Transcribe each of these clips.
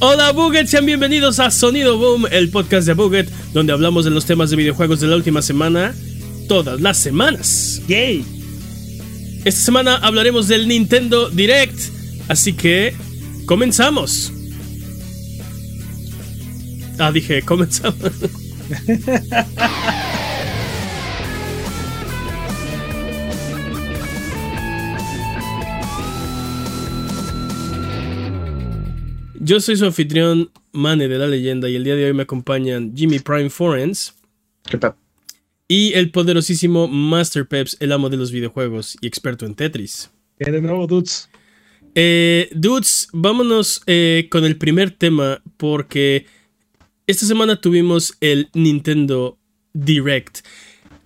Hola Buget, sean bienvenidos a Sonido Boom, el podcast de Buget, donde hablamos de los temas de videojuegos de la última semana, todas las semanas. Yay. Esta semana hablaremos del Nintendo Direct, así que comenzamos. Ah, dije, comenzamos. Yo soy su anfitrión, Mane de la leyenda, y el día de hoy me acompañan Jimmy Prime Forens. ¿Qué tal? Y el poderosísimo Master Peps, el amo de los videojuegos y experto en Tetris. ¿Qué de nuevo, dudes? Eh, dudes, vámonos eh, con el primer tema porque esta semana tuvimos el Nintendo Direct.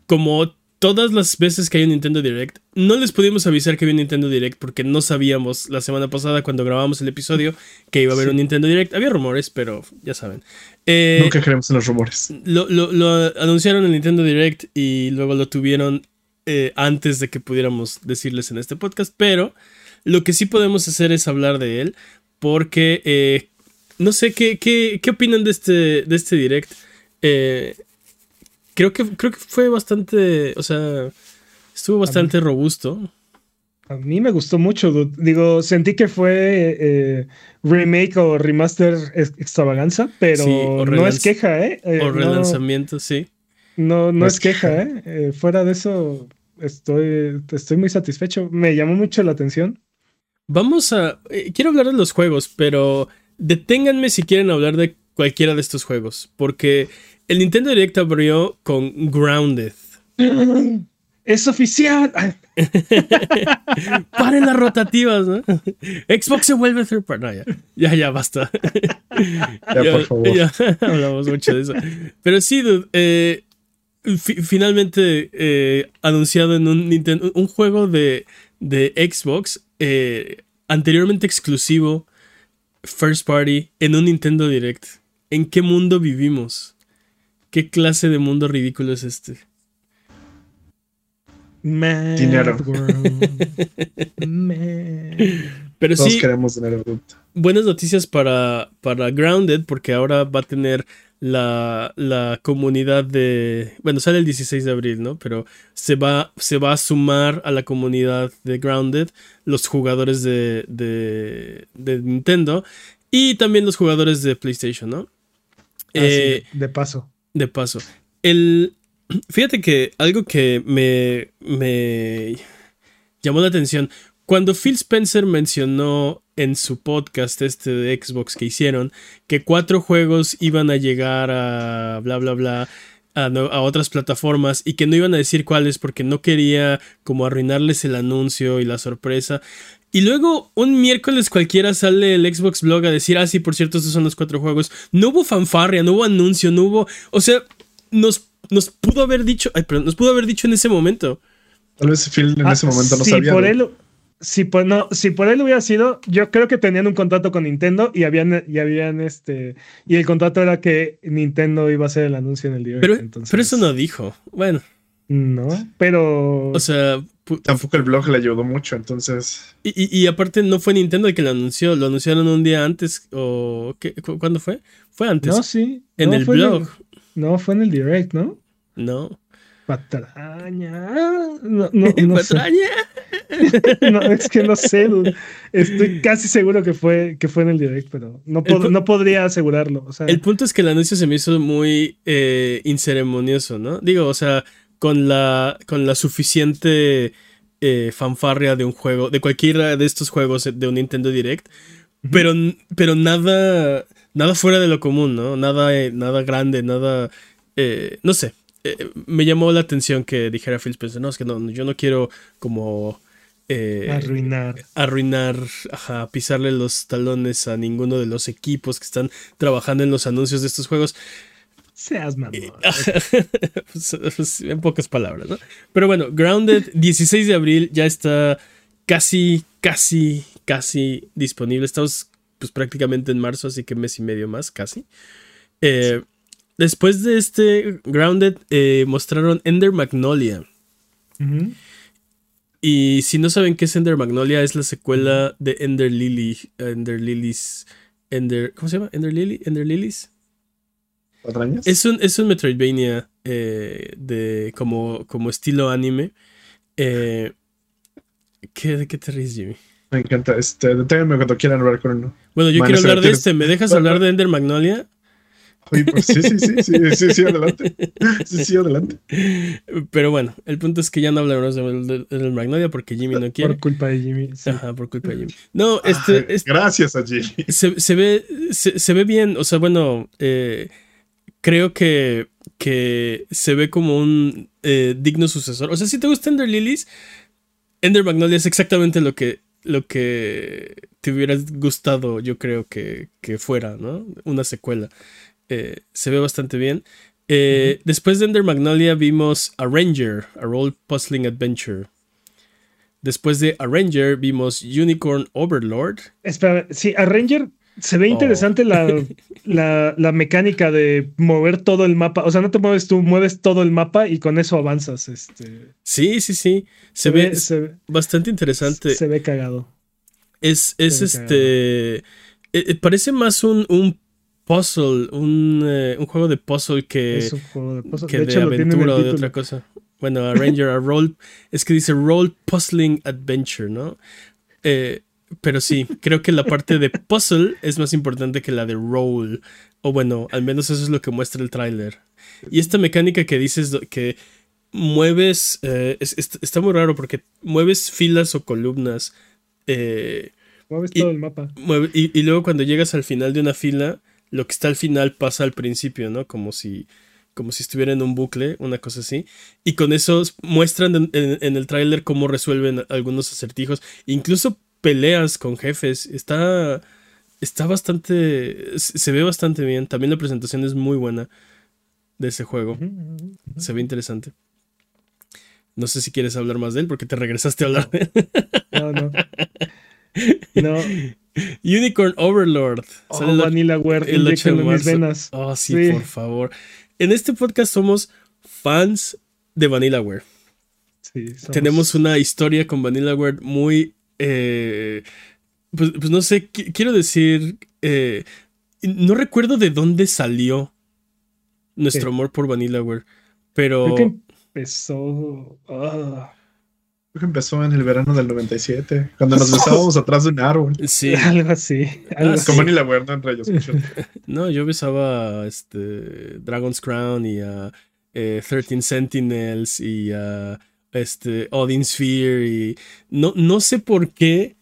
Como todas las veces que hay un Nintendo Direct, no les pudimos avisar que había un Nintendo Direct porque no sabíamos la semana pasada cuando grabamos el episodio que iba a haber un Nintendo Direct. Había rumores, pero ya saben. Eh, Nunca creemos en los rumores. Lo, lo, anunciaron en Nintendo Direct y luego lo tuvieron eh, antes de que pudiéramos decirles en este podcast, pero lo que sí podemos hacer es hablar de él porque eh, no sé qué, qué, qué, opinan de este, de este Direct. Eh, creo que, creo que fue bastante, o sea, estuvo bastante robusto. A mí me gustó mucho, digo, sentí que fue eh, remake o remaster extravaganza, pero no es queja, ¿eh? eh o relanzamiento, sí. No, no, es queja, ¿eh? ¿eh? Fuera de eso, estoy, estoy muy satisfecho. Me llamó mucho la atención. Vamos a... quiero hablar de los juegos, pero deténganme si quieren hablar de cualquiera de estos juegos, porque el Nintendo Direct abrió con Grounded. Es oficial. Paren las rotativas, ¿no? Xbox se vuelve third party. ya. ya, basta. ya, por favor. Ya hablamos mucho de eso. Pero sí, dude, eh, finalmente eh, anunciado en un Nintendo, un juego de, de Xbox eh, anteriormente exclusivo, first party, en un Nintendo Direct. ¿En qué mundo vivimos? ¿Qué clase de mundo ridículo es este? dinero. Pero Todos sí, queremos dinero. Buenas noticias para, para Grounded, porque ahora va a tener la, la, comunidad de. Bueno, sale el 16 de abril, ¿no? Pero se va, se va a sumar a la comunidad de Grounded los jugadores de, de, de Nintendo y también los jugadores de PlayStation, ¿no? Ah, eh, de paso de paso. El, fíjate que algo que me, me llamó la atención, cuando Phil Spencer mencionó en su podcast este de Xbox que hicieron, que cuatro juegos iban a llegar a bla bla bla a, a, otras plataformas y que no iban a decir cuáles porque no quería como arruinarles el anuncio y la sorpresa. Y luego un miércoles cualquiera sale el Xbox Blog a decir, ah, sí, por cierto, estos son los cuatro juegos. No hubo fanfarria, no hubo anuncio, no hubo... O sea, nos, nos pudo haber dicho... Ay, perdón, nos pudo haber dicho en ese momento. Tal vez Phil en ah, ese momento no sabía. Por él, si, por, no, si por él hubiera sido, yo creo que tenían un contrato con Nintendo y habían, y habían este... Y el contrato era que Nintendo iba a hacer el anuncio en el día. Pero, pero eso no dijo. Bueno. No, pero... O sea, Tampoco el blog le ayudó mucho, entonces. Y, aparte no fue Nintendo el que lo anunció, lo anunciaron un día antes o ¿qué? ¿cuándo fue? Fue antes. No, sí. En el blog. no, fue en el direct, ¿no? No. Patraña. No, no, ¿Patraña? no, es que no sé. Estoy casi seguro que fue, que fue en el direct, pero no, no podría asegurarlo. O sea, el punto es que el anuncio se me hizo muy eh, inceremonioso, ¿no? Digo, o sea, con la, con la suficiente eh, fanfarria de un juego, de cualquiera de estos juegos de un Nintendo Direct, pero, pero nada, nada fuera de lo común, ¿no? Nada, eh, nada grande, nada, eh, no sé. me llamó la atención que dijera Phil Spencer, no, es que no, yo no quiero como... arruinar. Arruinar, ajá, pisarle los talones a ninguno de los equipos que están trabajando en los anuncios de estos juegos. Seas mamón. Pues, pues, en pocas palabras, ¿no? Pero bueno, Grounded, 16 de abril, ya está casi, casi, casi disponible. Estamos pues prácticamente en marzo, así que mes y medio más, casi. Eh, después de este Grounded, eh, mostraron Ender Magnolia. Y si no saben qué es Ender Magnolia, es la secuela de Ender Lily, Ender Lilies Ender, ¿Cómo se llama? Ender, Lily, Ender Lilies. Es un, es un Metroidvania eh, de, como, como estilo anime. Eh, ¿qué, ¿De qué te ríes, Jimmy? Me encanta. Este, deténganme cuando quieran hablar con uno. Bueno, yo Man, quiero hablar de este. ¿Me dejas hablar de Ender Magnolia? Pues, sí, sí, sí, sí, sí, sí, adelante. Sí, sí, adelante. Pero bueno, el punto es que ya no hablaremos de de Ender Magnolia porque Jimmy no quiere. Por culpa de Jimmy. sí. Ajá, por culpa de Jimmy. No, este, Ay, este- Gracias a Jimmy. se, se ve, se, se ve bien. O sea, bueno, eh, creo que, que se ve como un eh, digno sucesor. O sea, si te gusta Ender Lilies, Ender Magnolia es exactamente lo que, lo que te hubiera gustado, yo creo que, que fuera, ¿no? Una secuela. Eh, se ve bastante bien. Eh, Después de Ender Magnolia vimos A Ranger, A Role Puzzling Adventure. Después de A Ranger vimos Unicorn Overlord. Espera, sí, a Ranger se ve Oh. interesante la, la, la mecánica de mover todo el mapa. O sea, no te mueves tú, mueves todo el mapa y con eso avanzas. Este, Sí, sí, sí. Se, ve, se, ve- bastante interesante. se ve cagado. es es este. eh, eh, parece más un, un puzzle, un, eh, un juego de puzzle que, es un juego de puzzle. que De hecho, aventura o de otra cosa. Bueno, a Ranger, a Role. Es que dice Role Puzzling Adventure, ¿no? Eh, pero sí, creo que la parte de puzzle es más importante que la de roll. O bueno, al menos eso es lo que muestra el tráiler. Y esta mecánica que dices que mueves, eh, es- es- está muy raro porque mueves filas o columnas. eh, Mueves y- todo el mapa. mueve- y, y luego cuando llegas al final de una fila, lo que está al final pasa al principio, ¿no? Como si, como si estuviera en un bucle, una cosa así. Y con eso muestran en, en- en el tráiler cómo resuelven algunos acertijos. Incluso peleas con jefes. Está, está bastante... Se ve bastante bien. También la presentación es muy buena de ese juego. Se ve interesante. No sé si quieres hablar más de él porque te regresaste a hablar de él. No, no. No, Unicorn Overlord. oh, Sale el- Vanillaware, el 8 de marzo. venas. Oh, sí, Sí. por favor. En este podcast somos fans de Vanillaware. Sí, somos- Tenemos una historia con Vanillaware muy. Eh, pues, pues no sé, qui- quiero decir. eh, no recuerdo de dónde salió nuestro ¿Qué? amor por Vanillaware. Pero. Creo que empezó. ah, Creo que empezó en el verano del 97, cuando nos besábamos atrás de un árbol. Sí. Algo así. Algo Ah, así. sí. Como ni la guarda en rayos. No, yo besaba a este, Dragon's Crown y a eh, 13 Sentinels y a este, Odin Sphere y no, no sé por qué.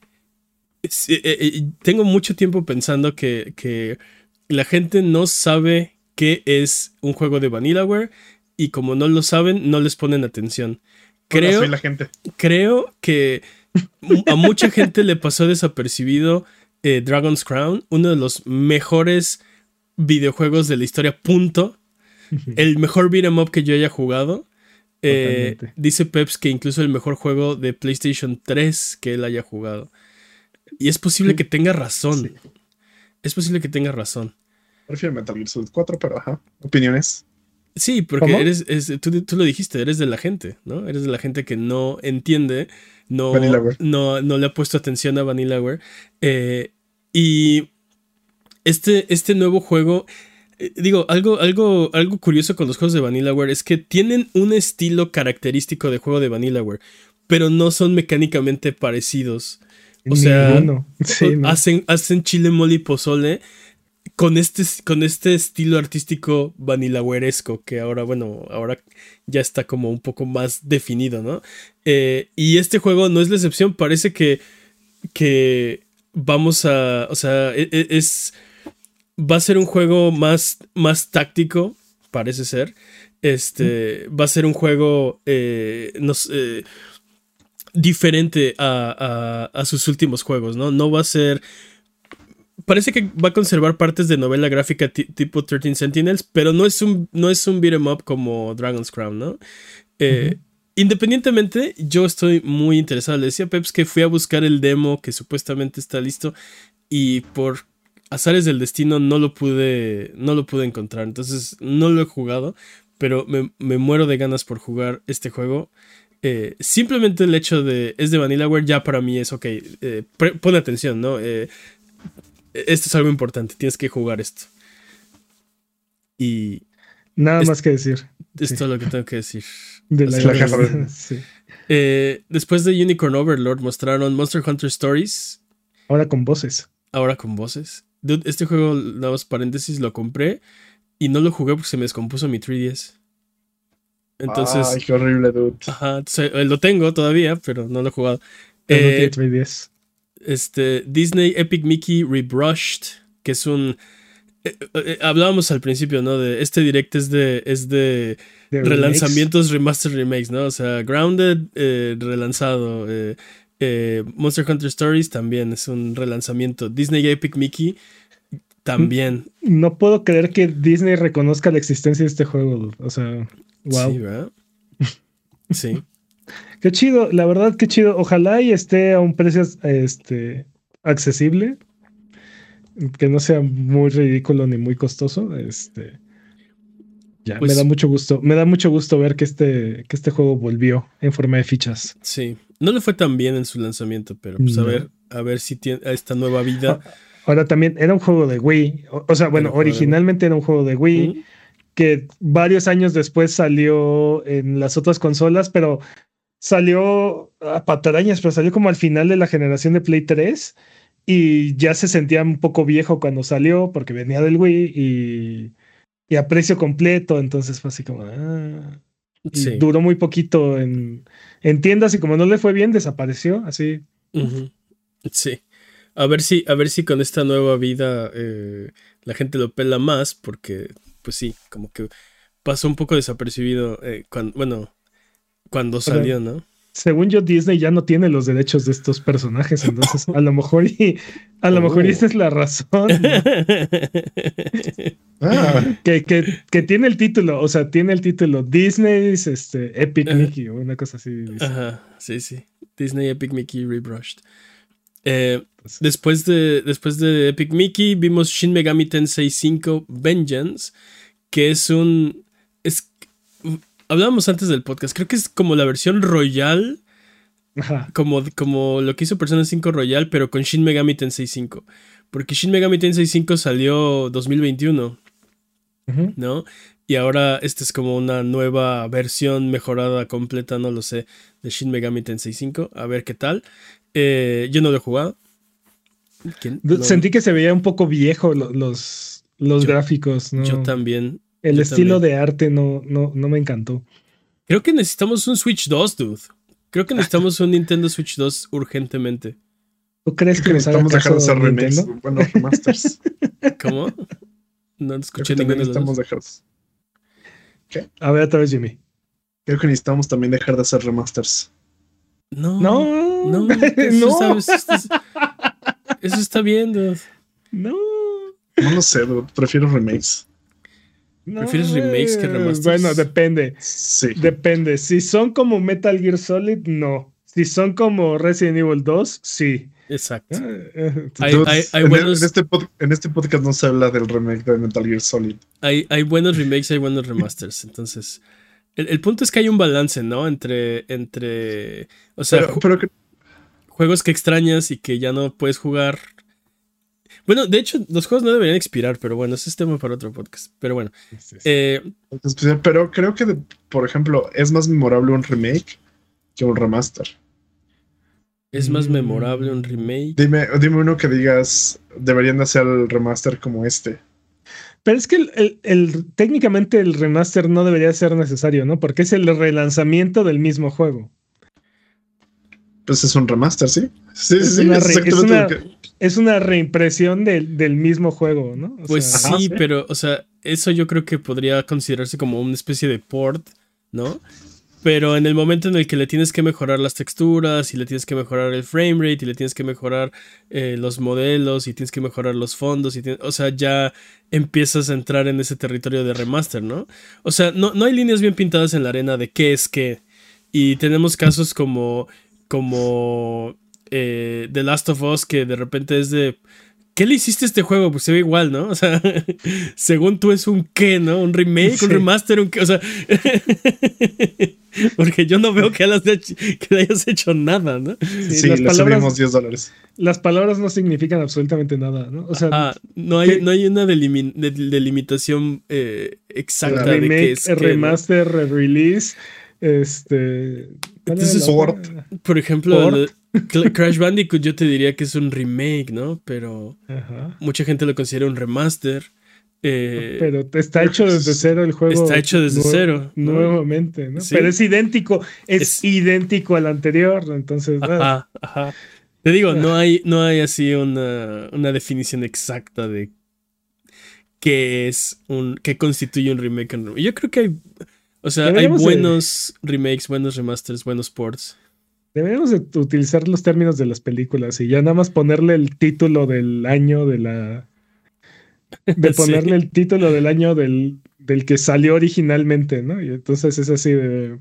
es- eh, eh, tengo mucho tiempo pensando que, que la gente no sabe qué es un juego de Vanillaware y como no lo saben, no les ponen atención. Creo, la gente. creo que a mucha gente le pasó desapercibido eh, Dragon's Crown, uno de los mejores videojuegos de la historia, punto. El mejor beat'em up que yo haya jugado. Eh, dice Peps que incluso el mejor juego de PlayStation 3 que él haya jugado. Y es posible Sí. que tenga razón. Sí. Es posible que tenga razón. Prefiero Metal Gear Solid 4, pero ajá. Opiniones. Sí, porque ¿Cómo? eres, es- tú, tú lo dijiste, eres de la gente, ¿no? Eres de la gente que no entiende, no, no, no le ha puesto atención a Vanillaware. Eh, y este, este nuevo juego, digo, algo, algo, algo curioso con los juegos de Vanillaware es que tienen un estilo característico de juego de Vanillaware, pero no son mecánicamente parecidos. O sea. Sí, no. hacen, hacen chile mole y pozole con este, con este estilo artístico vanilagueresco que ahora, bueno, ahora ya está como un poco más definido, ¿no? Eh, y este juego no es la excepción, parece que, que vamos a, o sea, e- e- es, va a ser un juego más, más táctico, parece ser. Este, va a ser un juego, eh, no sé, diferente a, a- a sus últimos juegos, ¿no? No va a ser. Parece que va a conservar partes de novela gráfica ti- tipo 13 Sentinels, pero no es un, no es un beat'em up como Dragon's Crown, ¿no? Eh, Independientemente, yo estoy muy interesado. Le decía a Peps que fui a buscar el demo que supuestamente está listo y por azares del destino no lo pude, no lo pude encontrar. Entonces no lo he jugado, pero me, me muero de ganas por jugar este juego. Eh, simplemente el hecho de es de Vanillaware ya para mí es ok. eh, pon atención, ¿no? Eh, esto es algo importante, tienes que jugar esto. Y Nada Es- más que decir. es Sí. todo lo que tengo que decir. De la Es la caja de- sí. Eh, después de Unicorn Overlord mostraron Monster Hunter Stories, Ahora con voces. ahora con voces. Dude, este juego, nada más paréntesis, lo compré y no lo jugué porque se me descompuso mi 3DS. Entonces, Ay, qué horrible, dude. ajá, eh, lo tengo todavía, pero no lo he jugado. No Eh, tiene 3DS. este, Disney Epic Mickey Rebrushed, que es un... eh, eh, hablábamos al principio, ¿no? De este direct es de, es de De relanzamientos, remaster, remakes, ¿no? O sea, Grounded, eh, relanzado. Eh, Monster Hunter Stories también es un relanzamiento. Disney Epic Mickey también. No puedo creer que Disney reconozca la existencia de este juego. O sea, wow. Sí, ¿verdad? Sí. Qué chido, la verdad, qué chido. Ojalá y esté a un precio este, accesible. Que no sea muy ridículo ni muy costoso. Este. Ya, Pues- me da mucho gusto. Me da mucho gusto ver que este, que este juego volvió en forma de fichas. Sí. No le fue tan bien en su lanzamiento, pero pues a ver, a ver si tiene esta nueva vida. Ahora también era un juego de Wii. O, o sea, bueno, Era originalmente era un juego de Wii. ¿Mm? que varios años después salió en las otras consolas, pero salió a patarañas, pero salió como al final de la generación de Play 3 y ya se sentía un poco viejo cuando salió porque venía del Wii y, y a precio completo, entonces fue así como... ah. Sí. Duró muy poquito en, en tiendas y como no le fue bien, desapareció, así. Sí. A ver si, a ver si con esta nueva vida eh, la gente lo pela más, porque, pues sí, como que pasó un poco desapercibido eh, cuando, bueno, cuando salió, ¿no? Según yo, Disney ya no tiene los derechos de estos personajes, entonces a lo mejor y, a lo mejor esa es la razón. ¿no? Ah, que, que, que tiene el título, o sea, tiene el título Disney's este, Epic. Mickey o una cosa así. dice. Ajá, sí, sí. Disney Epic Mickey Rebrushed. Eh, después, de, después de Epic Mickey vimos Shin Megami Tensei 5 Vengeance, que es un... Hablábamos antes del podcast, creo que es como la versión royal Ajá. como, como lo que hizo Persona 5 Royal, pero con Shin Megami Tensei 5. Porque Shin Megami Tensei 5 salió 2021, Ujú. ¿no? Y ahora esta es como una nueva versión mejorada, completa, no lo sé, de Shin Megami Tensei 5. A ver qué tal. Eh, yo no lo he jugado. ¿Quién? Du- No, Sentí que se veía un poco viejo lo- los, los Yo- gráficos, ¿no? Yo también. El yo estilo también. de arte no, no, no me encantó. Creo que necesitamos un Switch 2, dude. Creo que necesitamos un Nintendo Switch 2 urgentemente. ¿Tú crees que nos necesitamos dejar de hacer remakes. Bueno, remasters. ¿Cómo? No Creo escuché que ninguno de los necesitamos dejar. A ver, otra vez, Jimmy. Creo que necesitamos también dejar de hacer remasters. No. No, No, no, eso, Está, eso está- eso está bien, dude. no. No lo sé, dude, prefiero remakes. No, ¿Prefieres remakes que remasters? Bueno, depende. Sí. Depende. Si son como Metal Gear Solid, no. Si son como Resident Evil 2, sí. Exacto. Eh, Hay- Dude, hay- hay en, buenos- en este pod- en este podcast no se habla del remake de Metal Gear Solid. Hay, hay buenos remakes, hay buenos remasters. Entonces, el, el punto es que hay un balance, ¿no? Entre, entre, o sea, Pero, ju- pero que- juegos que extrañas y que ya no puedes jugar. Bueno, de hecho, los juegos no deberían expirar, pero bueno, ese es tema para otro podcast. Pero bueno, eh, pero creo que, de- por ejemplo, es más memorable un remake que un remaster. es más Mm. memorable un remake. Dime, dime uno que digas, deberían de hacer el remaster como este. Pero es que el, el- el- técnicamente el remaster no debería ser necesario, ¿no? Porque es el relanzamiento del mismo juego. Pues es un remaster, ¿sí? Sí, Es sí, sí. una es re- es exactamente una- lo que- Es una reimpresión del, del mismo juego, ¿no? O Pues sea, sí, Ajá. pero, o sea, eso yo creo que podría considerarse como una especie de port, ¿no? Pero en el momento en el que le tienes que mejorar las texturas y le tienes que mejorar el frame rate y le tienes que mejorar eh, los modelos y tienes que mejorar los fondos y tienes- o sea, ya empiezas a entrar en ese territorio de remaster, ¿no? O sea, no, no hay líneas bien pintadas en la arena de qué es qué. Y tenemos casos como, como eh, The Last of Us que de repente es de ¿qué le hiciste a este juego? Pues se ve igual, ¿no? O sea, según tú es un qué, ¿no? Un remake, un remaster, un qué, o sea. Porque yo no veo que, que le hayas hecho nada, ¿no? Sí, las palabras, 10 dólares. Las palabras no significan absolutamente nada, ¿no? O sea, no, hay, no hay una delimitación eh, exacta remake, de qué es. Remaster, re-release, este. Entonces, por ejemplo, Crash Bandicoot yo te diría que es un remake, ¿no? Pero mucha gente lo considera un remaster. Eh, pero está hecho desde cero el juego. Está hecho desde cero. Nuevamente, ¿no? Pero es idéntico, es, idéntico al anterior, entonces. Ajá, ajá. Te digo, no hay, no hay así una, una definición exacta de qué es un. qué constituye un remake. Yo creo que hay. O sea, hay buenos remakes, buenos remasters, buenos ports. Deberíamos utilizar los términos de las películas y ya nada más ponerle el título del año de la. De ponerle el título del año del, del que salió originalmente, ¿no? Y entonces es así de.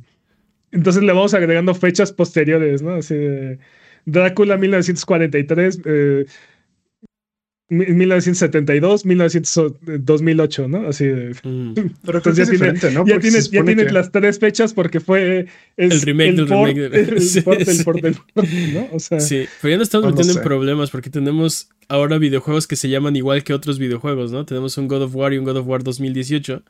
Entonces le vamos agregando fechas posteriores, ¿no? Así de. Drácula 1943, eh, 1972, 2008, ¿no? Así de. Mm. Pero entonces ya, tiene, ¿no? ya tienes, ya tienes las tres fechas porque fue. el remake del remake. El sí, del ¿no? O sea, sí, pero ya nos estamos metiendo en problemas porque tenemos ahora videojuegos que se llaman igual que otros videojuegos, ¿no? Tenemos un God of War y un God of War 2018.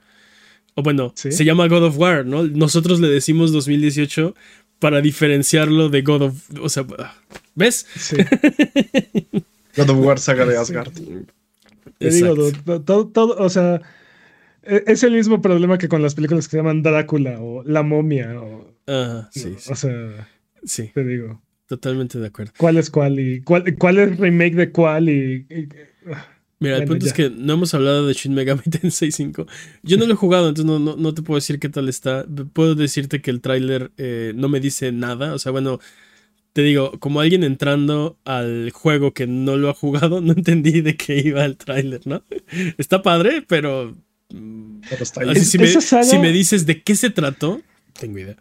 O bueno, se llama God of War, ¿no? Nosotros le decimos 2018 para diferenciarlo de God of. O sea, ¿ves? Sí. God of War saga de Asgard. Te digo, todo, todo, o sea, e, es el mismo problema que con las películas que se llaman Drácula o La momia. O, sí, O sea, sí. Te digo. Totalmente de acuerdo. ¿Cuál es cuál y cuál, cuál es remake de cuál y, Mira, el punto es que no hemos hablado de Shin Megami Tensei 5. Yo no lo he jugado, entonces no, no, no te puedo decir qué tal está. Puedo decirte que el tráiler eh, no me dice nada. O sea, bueno, te digo, como alguien entrando al juego que no lo ha jugado, no entendí de qué iba el tráiler, ¿no? Está padre, pero... pero está así, si, me, si, me, dices de qué se trató, tengo idea.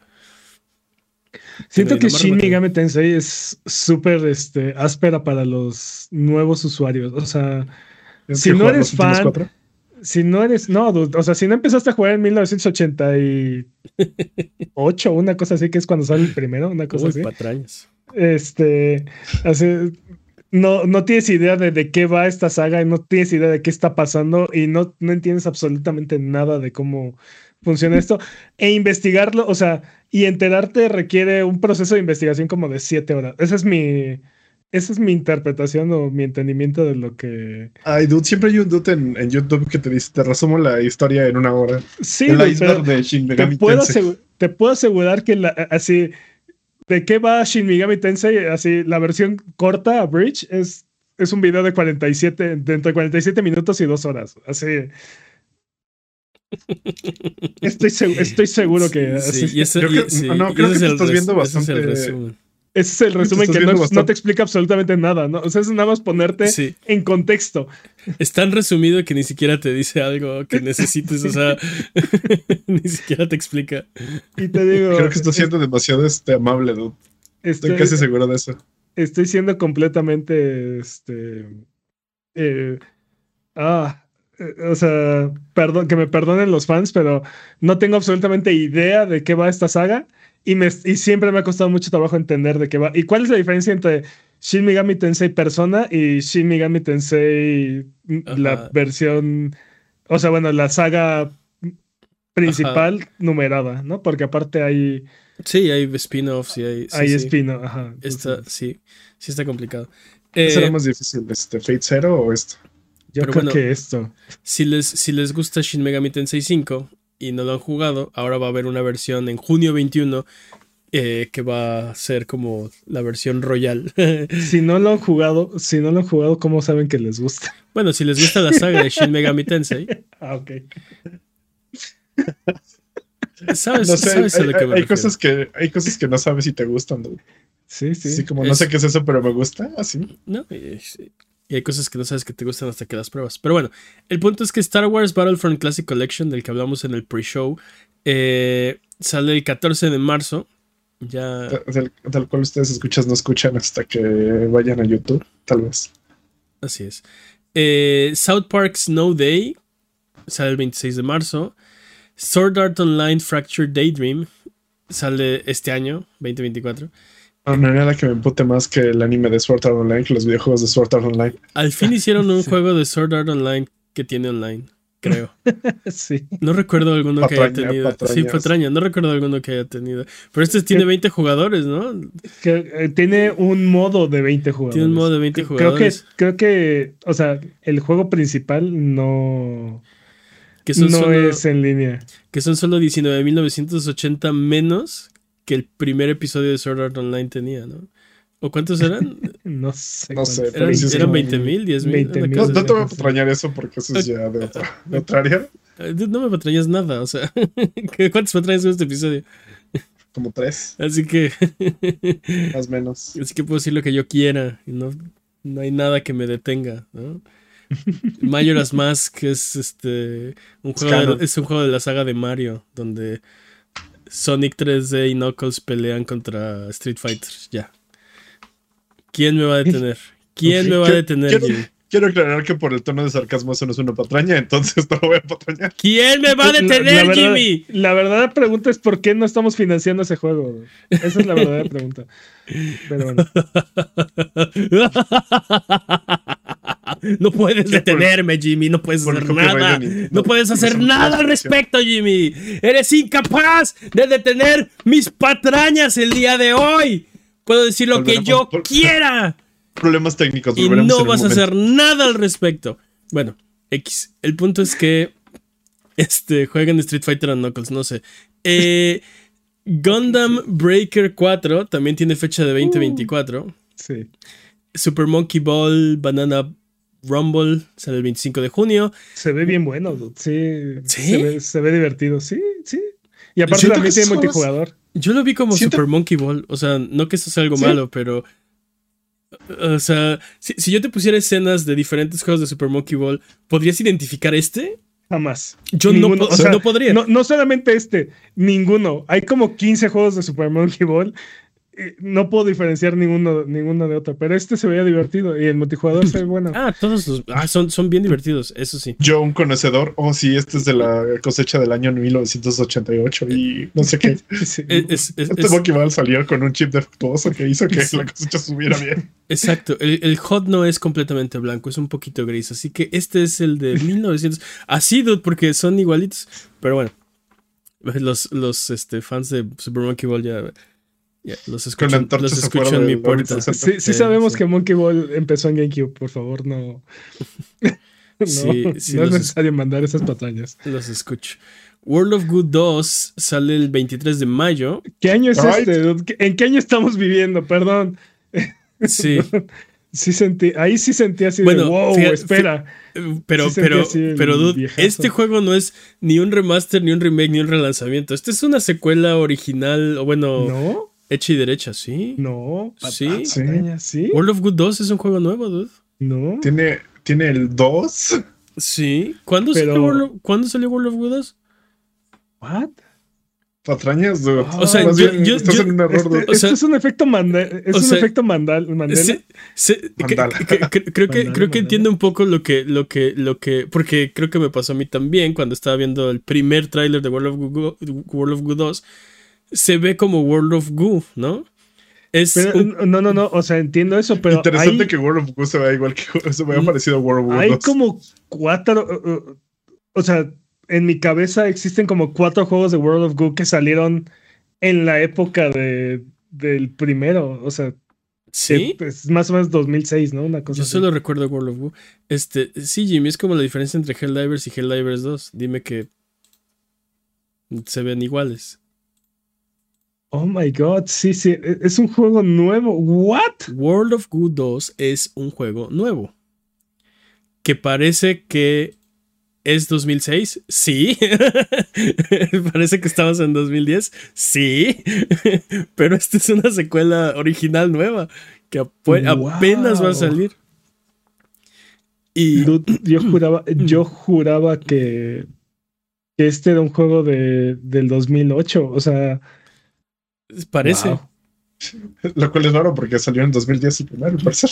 Siento que Shin Megami Tensei es súper este, áspera para los nuevos usuarios. O sea, si no eres fan... Si no eres, no, o sea, si no empezaste a jugar en 1988, una cosa así, que es cuando sale el primero, una cosa así. Patrañas. Este, así, no, no tienes idea de, de, qué va esta saga y no tienes idea de qué está pasando y no, no entiendes absolutamente nada de cómo funciona esto. E investigarlo, o sea, y enterarte requiere un proceso de investigación como de siete horas. Esa es mi, esa es mi interpretación o mi entendimiento de lo que. Ay, dude, siempre hay un dude en, YouTube que te dice, te resumo la historia en una hora. Sí, la de Shin te, puedo te puedo asegurar que la, así de qué va Shin Megami Tensei, así la versión corta, Bridge, es, es un video de 47, de entre 47 minutos y 2 horas. Así. Estoy, estoy seguro que. Sí, y ese, no, creo que estás viendo bastante. Ese es el resumen que no, te explica absolutamente nada, ¿no? O sea, es nada más ponerte en contexto. Es tan resumido que ni siquiera te dice algo que necesites, o sea, ni siquiera te explica. Y te digo. Creo que estás siendo demasiado este, amable, dude. Estoy, casi seguro de eso. Estoy siendo completamente. Este. Eh, ah. Eh, o sea, perdón, que me perdonen los fans, pero no tengo absolutamente idea de qué va esta saga. Y, me, y siempre me ha costado mucho trabajo entender de qué va. ¿Y cuál es la diferencia entre Shin Megami Tensei Persona y Shin Megami Tensei la versión, o sea, bueno, la saga principal numerada, ¿no? Porque aparte hay... Sí, hay spin-offs y hay... hay spin-offs, ajá. sí, sí está complicado. ¿Qué será eh, más difícil, este Fate Zero o esto? Yo creo que esto. Si les, si les gusta Shin Megami Tensei 5, y no lo han jugado, ahora va a haber una versión en junio 21 eh, que va a ser como la versión royal. si no lo han jugado, si no lo han jugado, ¿cómo saben que les gusta? Bueno, si les gusta la saga de Shin Megami Tensei. ah, ok. ¿Sabes, ¿sabes hay, a lo que me hay cosas que hay cosas que no sabes si te gustan. Sí, sí. Sí, como no sé qué es eso, pero me gusta, así. No, y hay cosas que no sabes que te gustan hasta que las pruebas. Pero bueno, el punto es que Star Wars Battlefront Classic Collection, del que hablamos en el pre-show, eh, sale el 14 de marzo. Ya. Tal, cual ustedes escuchan, no escuchan hasta que vayan a YouTube, tal vez. Así es. Eh, South Park Snow Day sale el 26 de marzo. Sword Art Online Fractured Daydream sale este año, 2024. No, no hay nada que me empute más que el anime de Sword Art Online que los videojuegos de Sword Art Online. Al fin hicieron un juego de Sword Art Online que tiene online, creo. sí. No recuerdo alguno que haya Patraña, tenido. Sí, patrañas. patraña, no recuerdo alguno que haya tenido. Pero este tiene 20 jugadores, ¿no? Que, eh, tiene un modo de 20 jugadores. Tiene un modo de 20 Creo- Creo que, jugadores. creo que, o sea, el juego principal no, Que son, no solo, es en línea. que son solo 19.980 menos que el primer episodio de Sword Art Online tenía, ¿no? ¿O cuántos eran? No sé. No sé, ¿Eran, sí eran como- 20.000, 10.000? 20,000. una No, te voy a patrañar eso porque eso es ya de otra, de otra área. No me patrañas nada, o sea. ¿Cuántas patrañas en este episodio? Como tres, Así que. más o menos. Así que puedo decir lo que yo quiera y no, no hay nada que me detenga, ¿no? Majora's Mask es este un juego canon. de, es un juego de la saga de Mario donde Sonic 3D y Knuckles pelean contra Street Fighter. Ya. ¿Quién me va a detener? ¿Quién me va a detener, quiero- Jimmy? Quiero aclarar que por el tono de sarcasmo eso no es una patraña, entonces no lo voy a patrañar. ¿Quién me va a La- la detener, verdad- Jimmy? La verdadera pregunta es por qué no estamos financiando ese juego. Esa es la verdadera pregunta. Pero bueno. No puedes detenerme, Jimmy. No puedes hacer nada. No puedes hacer nada al respecto, Jimmy. Eres incapaz de detener mis patrañas el día de hoy. Puedo decir lo que yo quiera. Problemas técnicos. Y no vas a hacer nada al respecto. Bueno, X. El punto es que este, juegan Street Fighter and Knuckles, no sé. Eh, Gundam Breaker 4 también tiene fecha de 2024. Sí. Super Monkey Ball Banana Rumble sale el 25 de junio. Se ve bien bueno, dude. Sí. ¿Sí? Se ve, se ve divertido. Sí, sí. Y aparte Siento también tiene multijugador. Yo lo vi como Siento- Super Monkey Ball. O sea, no que eso sea algo Sí. malo, pero. O sea, si, si yo te pusiera escenas de diferentes juegos de Super Monkey Ball, ¿podrías identificar este? Jamás. Yo no Ninguno. po- O sea, no podría. No, no solamente este, ninguno. Hay como 15 juegos de Super Monkey Ball. Eh, No puedo diferenciar ninguno, ninguno de otro, pero este se veía divertido y el multijugador se ve bueno. Ah, todos los. Ah, son, son bien divertidos, eso sí. Yo, un conocedor, oh sí, este es de la cosecha del año 1988 y no sé qué. Sí. Es- es- es- Este salió con un chip defectuoso que hizo que la cosecha subiera bien. exacto. El, el hot no es completamente blanco, es un poquito gris. Así que este es el de 1900. Así, dude, porque son igualitos. Pero bueno. Los, los este, fans de Super Monkey Ball ya. Los escuchan en mi puerta. Sí, sí Sí, sabemos sí. que Monkey Ball empezó en GameCube, por favor, no. no, Sí, sí, no es necesario mandar esas patrañas. Los escucho. World of Good 2 sale el 23 de mayo. ¿Qué año es Ay. este? ¿En qué año estamos viviendo? Perdón. Sí. Sí sentí, ahí sí sentí así Bueno, de wow, fíjate- espera. Eh, Pero, Sí pero, pero, dude, viejazo. este juego no es ni un remaster, ni un remake, ni un relanzamiento. Este es una secuela original, o bueno, No, hecha y derecha, ¿sí? no. Sí. patrañas, ¿Sí? World of Good 2 es un juego nuevo, dude. No. Tiene, tiene el 2. Sí. ¿Cuándo, Pero- salió, World of, ¿cuándo salió World of Good 2? What? Patrañas, dude. O sea, yo- bien, yo- estás yo- en un error, Este. O sea- es un efecto Mandela. Es o un efecto Mandal- Mandela. Se- se- que- Mandala. que- que- creo que, Mandala, creo que entiendo un poco lo que, lo que, lo que, porque creo que me pasó a mí también cuando estaba viendo el primer tráiler de World of Goo, World of Goo 2. Se ve como World of Goo, ¿no? Es Pero, un- no, no, no. O sea, entiendo eso, pero. Interesante hay, que World of Goo se vea igual que se me había parecido a World of Goo hay 2. como cuatro. uh, uh, o sea, en mi cabeza existen como cuatro juegos de World of Goo que salieron en la época de, del primero. O sea, sí. es más o menos 2006, ¿no? Una cosa Yo así. solo recuerdo World of Goo. Este, sí, Jimmy, es como la diferencia entre Helldivers y Helldivers 2. Dime que se ven iguales. Oh my god, sí, sí. e- Es un juego nuevo. ¿What? World of Goo 2 es un juego nuevo. Que parece que es 2006. Sí. parece que estamos en 2010. Sí. Pero esta es una secuela original nueva. Que Wow. apenas va a salir. Y Dude, yo juraba, yo juraba que, que este era un juego de, del 2008. O sea, parece. wow. Lo cual es raro porque salió en 2010 el primero, al parecer.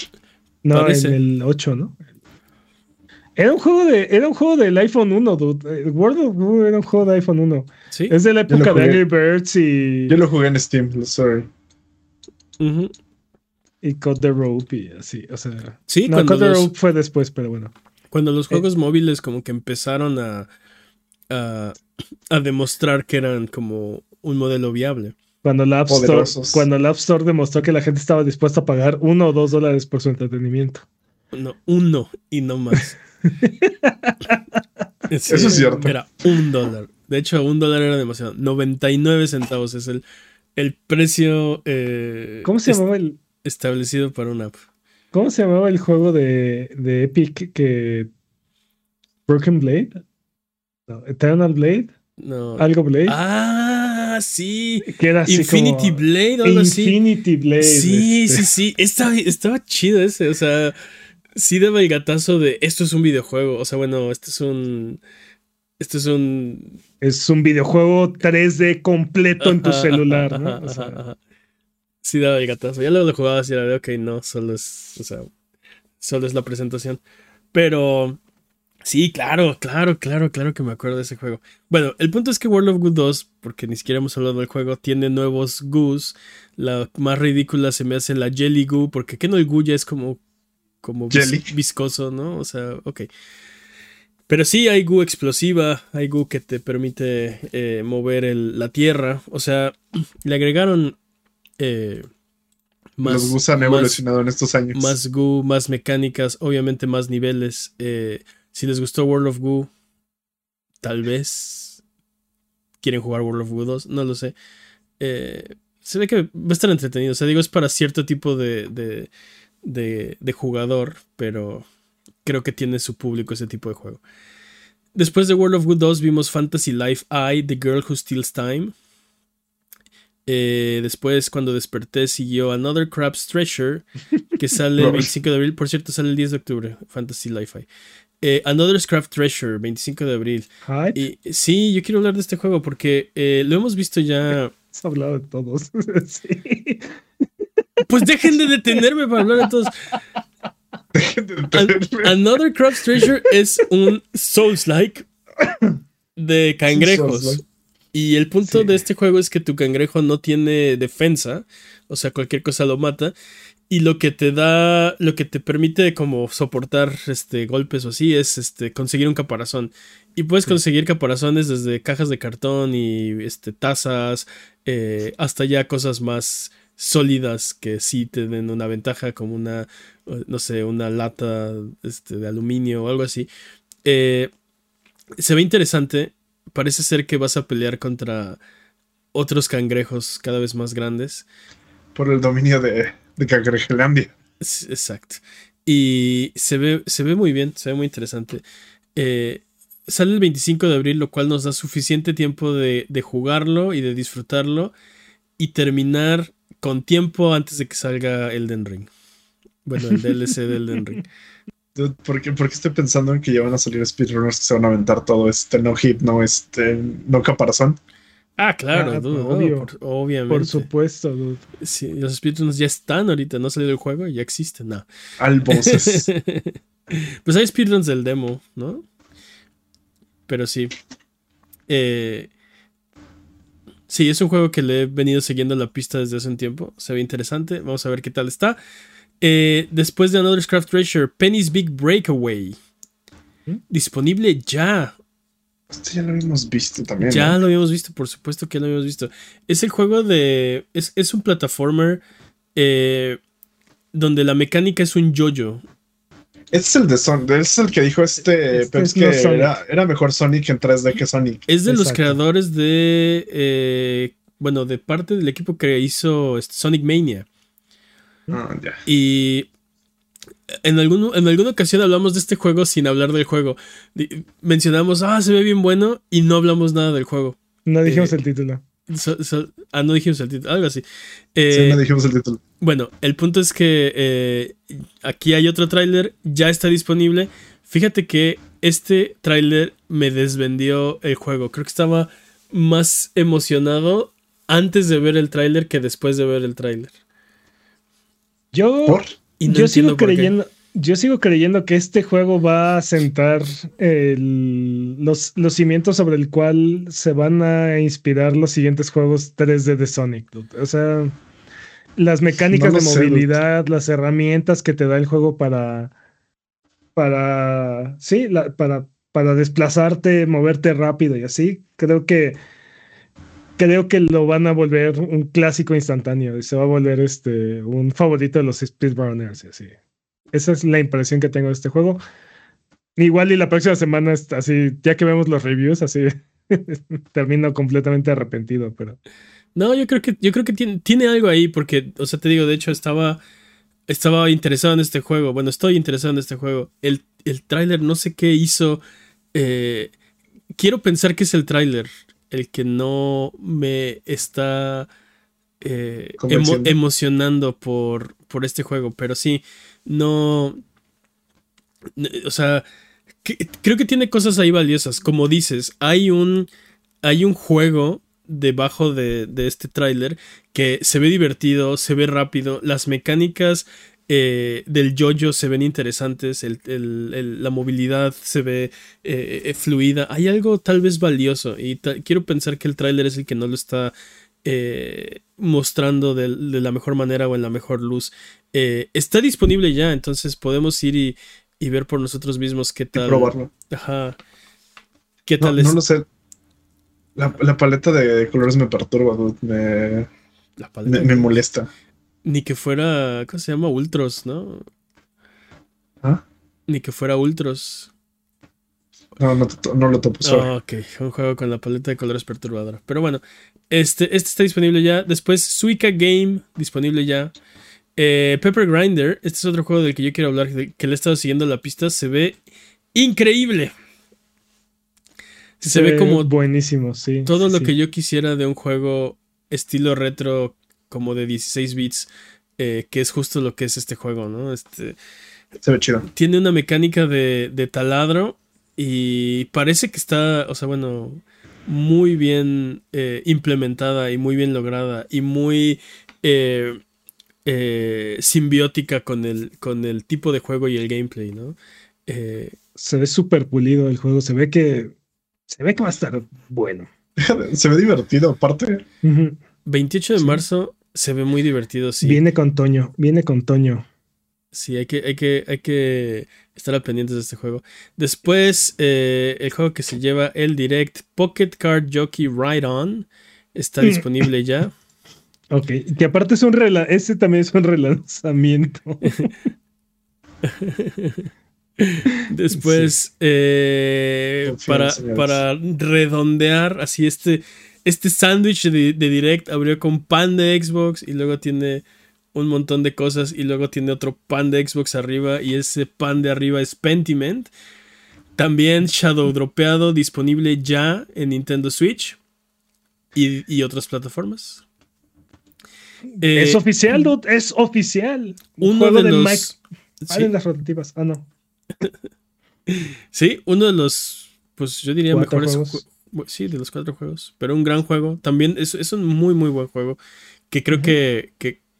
No, Parece. en el 8, ¿no? Era un juego de, era un juego del iPhone 1, dude. World of Goo era un juego de iPhone 1. Sí. Es de la lo época de. Angry Birds y, Yo lo jugué en Steam, sorry. Ujú. y Cut the Rope y así. O sea, Sí, no, cuando Cut the los- Rope fue después, pero bueno. Cuando Eh. los juegos móviles como que empezaron a, a, a demostrar que eran como un modelo viable. Cuando la App Store, Poderosos. cuando la App Store demostró que la gente estaba dispuesta a pagar uno o dos dólares por su entretenimiento. No, uno y no más. Sí, Eso es cierto. Era un dólar. De hecho, un dólar era demasiado. 99 centavos es el, el precio eh, ¿Cómo se est- llamaba el, establecido para una app. cómo se llamaba el juego de, de Epic que Broken Blade? No, Eternal Blade, No. algo Blade, Ah, sí. que era así Infinity como Blade o algo así. Infinity Blade. Sí, este. sí, sí. Estaba, estaba chido ese. O sea, sí daba el gatazo de esto es un videojuego. O sea, bueno, esto es un. Esto es un. Es un videojuego 3D completo en tu Ajá, celular, ajá, ¿no? ajá, O sea, ajá. Sí daba el gatazo. Ya luego lo jugabas y era de, ok, no, solo es. O sea, solo es la presentación. Pero. Sí, claro, claro, claro, claro que me acuerdo de ese juego. Bueno, el punto es que World of Goo 2, porque ni siquiera hemos hablado del juego, tiene nuevos Goos. La más ridícula se me hace la Jelly Goo, porque que no el Goo ya es como, como vis- viscoso, ¿no? O sea, ok. Pero sí hay Goo explosiva, hay Goo que te permite eh, mover el- la tierra. O sea, le agregaron eh, más, Los Gus han más- evolucionado en estos años. más Goo, más mecánicas, obviamente más niveles. Eh, si les gustó World of Goo, tal vez quieren jugar World of Goo 2, no lo sé. Eh, se ve que va a estar entretenido. O sea, digo, es para cierto tipo de, de, de, de jugador, pero creo que tiene su público ese tipo de juego. Después de World of Goo 2 vimos Fantasy Life I, The Girl Who Steals Time. Eh, después, cuando desperté, siguió Another Crab's Treasure, que sale el Lol. 25 de abril. Por cierto, sale el 10 de octubre, Fantasy Life. Eh, Another Craft Treasure, 25 de abril. Y sí, yo quiero hablar de este juego porque eh, lo hemos visto ya. Has hablado de todos. sí. Pues dejen de detenerme para hablar de todos. An- Another Craft Treasure es un Souls-like de cangrejos. Y el punto Sí. de este juego es que tu cangrejo no tiene defensa, o sea, cualquier cosa lo mata. Y lo que te da, lo que te permite como soportar este, golpes o así es este, conseguir un caparazón. Y puedes conseguir caparazones desde cajas de cartón y este, tazas, eh, hasta ya cosas más sólidas que sí te den una ventaja, como una, eh, no sé, una lata este, de aluminio o algo así. Eh, se ve interesante. Parece ser que vas a pelear contra otros cangrejos cada vez más grandes. Por el dominio de, de Cangrejelandia. Exacto. Y se ve, se ve muy bien, se ve muy interesante. Eh, sale el 25 de abril, lo cual nos da suficiente tiempo de, de jugarlo y de disfrutarlo y terminar con tiempo antes de que salga Elden Ring. Bueno, el DLC de Elden Ring. ¿Por qué, por qué estoy pensando en que ya van a salir speedrunners que se van a aventar todo este no hit, no este, no caparazón? Ah, claro, Ah, dude, obvio. por- obviamente. Por supuesto, dude. Sí, los speedruns ya están ahorita, no ha salido el juego, ya existen, no. Al voces. pues hay speedruns del demo, ¿no? Pero sí. Eh, sí, es un juego que le he venido siguiendo la pista desde hace un tiempo. Se ve interesante. Vamos a ver qué tal está. Eh, después de Another Craft Treasure, Penny's Big Breakaway. ¿Mm? Disponible ya. Esto ya lo habíamos visto también. Ya ¿no? lo habíamos visto, por supuesto que lo habíamos visto. Es el juego de. Es, es un plataformer. eh, donde la mecánica es un yo-yo. Este es el de Sonic. Este es el que dijo este, Este Peps es que era, era mejor Sonic en 3D que Sonic. Es de los creadores de. eh, bueno, de parte del equipo que hizo este, Sonic Mania. Ah, ya. Y. En, algún, en alguna ocasión hablamos de este juego sin hablar del juego. Mencionamos, ah, se ve bien bueno, y no hablamos nada del juego. No dijimos Eh, el título. So- so- ah, no dijimos el título, algo así. Sí, Eh, no dijimos el título. Bueno, el punto es que eh, aquí hay otro tráiler, ya está disponible. Fíjate que este tráiler me desvendió el juego. Creo que estaba más emocionado antes de ver el tráiler que después de ver el tráiler. Yo, ¿Por? Y no yo sigo qué. creyendo. yo sigo creyendo que este juego va a sentar los, los, cimientos sobre el cual se van a inspirar los siguientes juegos 3D de Sonic. O sea, las mecánicas de movilidad, las herramientas que te da el juego para. Para. Sí, para, para desplazarte, moverte rápido y así. Creo que. Creo que lo van a volver un clásico instantáneo y se va a volver este un favorito de los speedrunners así. Esa es la impresión que tengo de este juego. Igual y la próxima semana, así, ya que vemos los reviews, así termino completamente arrepentido, pero. No, yo creo que, yo creo que tiene, tiene, algo ahí, porque, o sea, te digo, de hecho, estaba, estaba interesado en este juego. Bueno, estoy interesado en este juego. El, el tráiler, no sé qué hizo. Eh, quiero pensar que es el tráiler el que no me está eh, emocionando por, por este juego, pero sí, no. O sea, creo que tiene cosas ahí valiosas. Como dices, hay un, hay un juego debajo de, de este tráiler que se ve divertido, se ve rápido, las mecánicas eh, del yoyo se ven interesantes, el, la movilidad se ve eh, eh, fluida, hay algo tal vez valioso y quiero pensar que el tráiler es el que no lo está mostrando de, la mejor manera o en la mejor luz. está disponible ya, entonces podemos ir y, y, ver por nosotros mismos qué tal. probarlo. Ajá. ¿Qué tal es? No lo sé. La, paleta de colores me perturba, Me, me, molesta. Ni que fuera. ¿Cómo se llama? Ultros, ¿no? ¿Ah? Ni que fuera Ultros. No, no, no lo topo. Oh, ok, un juego con la paleta de colores perturbadora. Pero bueno, este, este está disponible ya. Después, Suica Game, disponible ya. Eh, Pepper Grinder, este es otro juego del que yo quiero hablar, que le he estado siguiendo la pista. Se ve increíble. Se, ve como buenísimo, sí. Todo lo que yo quisiera de un juego estilo retro, como de 16 bits, eh, que es justo lo que es este juego, ¿no? Este, se ve chido. Tiene una mecánica de, taladro y parece que está, o sea, bueno, muy bien eh, implementada y muy bien lograda y muy eh, simbiótica con el, con el tipo de juego y el gameplay, ¿no? se ve súper pulido el juego, se ve que se ve que va a estar bueno. se ve divertido, aparte. 28 de marzo se ve muy divertido, sí. Viene con Toño, viene con Toño. Sí, hay que, hay que, hay que estar al pendiente de este juego. Después, eh, el juego que se lleva el Direct Pocket Card Jockey Ride On está disponible ya. Ok, que aparte es un relanzamiento. Ese también es un relanzamiento. Después, eh, para, para, redondear así este, este sándwich de, Direct abrió con pan de Xbox y luego tiene un montón de cosas y luego tiene otro pan de Xbox arriba y ese pan de arriba es Pentiment. También Shadow Dropeado disponible ya en Nintendo Switch y, otras plataformas. es eh, oficial, dude, es oficial. uno de, los... las rotativas. Ah, no. sí, uno de los, pues yo diría mejores. Sí, de los cuatro juegos. Pero un gran juego. También es, es un muy, muy buen juego. Que creo que,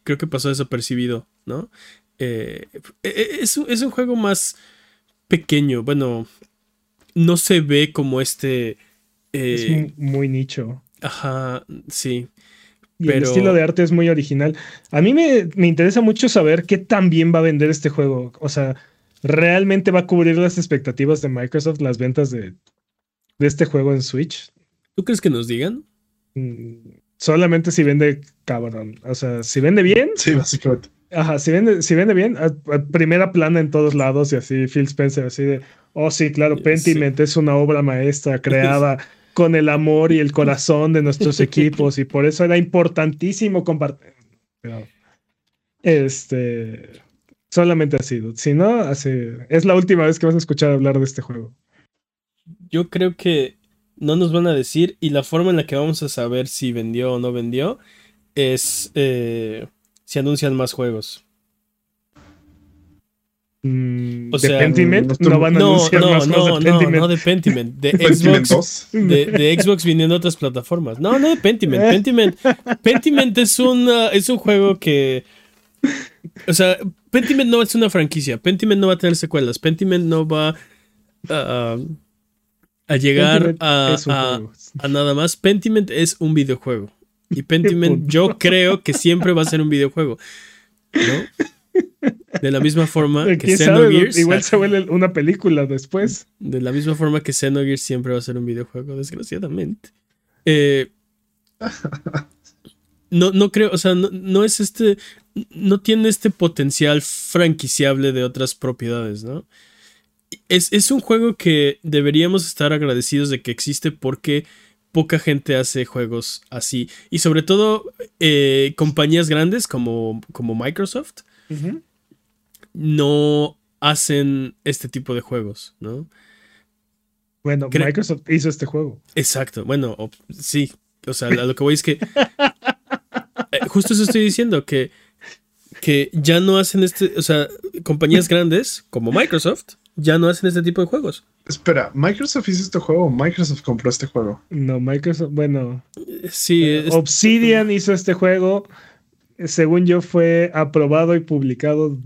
creo que pasó desapercibido, ¿no? Eh, e, e, es, es, un juego más pequeño. Bueno, no se ve como este. es eh, muy nicho. Ajá, sí. pero... el estilo de arte es muy original. A mí me, me interesa mucho saber qué tan bien va a vender este juego. O sea, ¿realmente va a cubrir las expectativas de Microsoft las ventas de, de este juego en Switch? ¿Tú crees que nos digan? Mm, solamente si vende cabrón. O sea, si vende bien. Sí, básicamente. Ajá, si vende, si vende bien, a, primera plana en todos lados y así, Phil Spencer, así de, oh sí, claro, Pentiment es una obra maestra creada con el amor y el corazón de nuestros equipos y por eso era importantísimo compartir. este, Solamente así, Si no, así. Es la última vez que vas a escuchar hablar de este juego. Yo creo que no nos van a decir y la forma en la que vamos a saber si vendió o no vendió es eh, si anuncian más juegos. Mm, o sea, Pentiment no, van a anunciar no, más no, de Pentiment. No, no de Pentiment, de Xbox, de, de, Xbox viniendo a otras plataformas. No, no de Pentiment. Pentiment, Pentiment es, un es un juego que, o sea, Pentiment no es una franquicia. Pentiment no va a tener secuelas. Pentiment no va a, a llegar a, a, nada más. Pentiment es un videojuego. Y Pentiment yo creo que siempre va a ser un videojuego. ¿No? De la misma forma que Xenogears. Igual se vuelve una película después. De la misma forma que Xenogears siempre va a ser un videojuego, desgraciadamente. Eh, no, no creo, o sea, no, es este, no tiene este potencial franquiciable de otras propiedades, ¿no? Es, un juego que deberíamos estar agradecidos de que existe porque poca gente hace juegos así. Y sobre todo eh, compañías grandes como, como Microsoft no hacen este tipo de juegos, ¿no? Bueno, Microsoft hizo este juego. Exacto, bueno, sí. O sea, a lo que voy es que Eh, justo eso estoy diciendo, que, que ya no hacen este, o sea, compañías grandes como Microsoft ya no hacen este tipo de juegos. Espera, ¿Microsoft hizo este juego o Microsoft compró este juego? No, Microsoft, bueno. Sí. Eh, Obsidian hizo este juego. Según yo, fue aprobado y publicado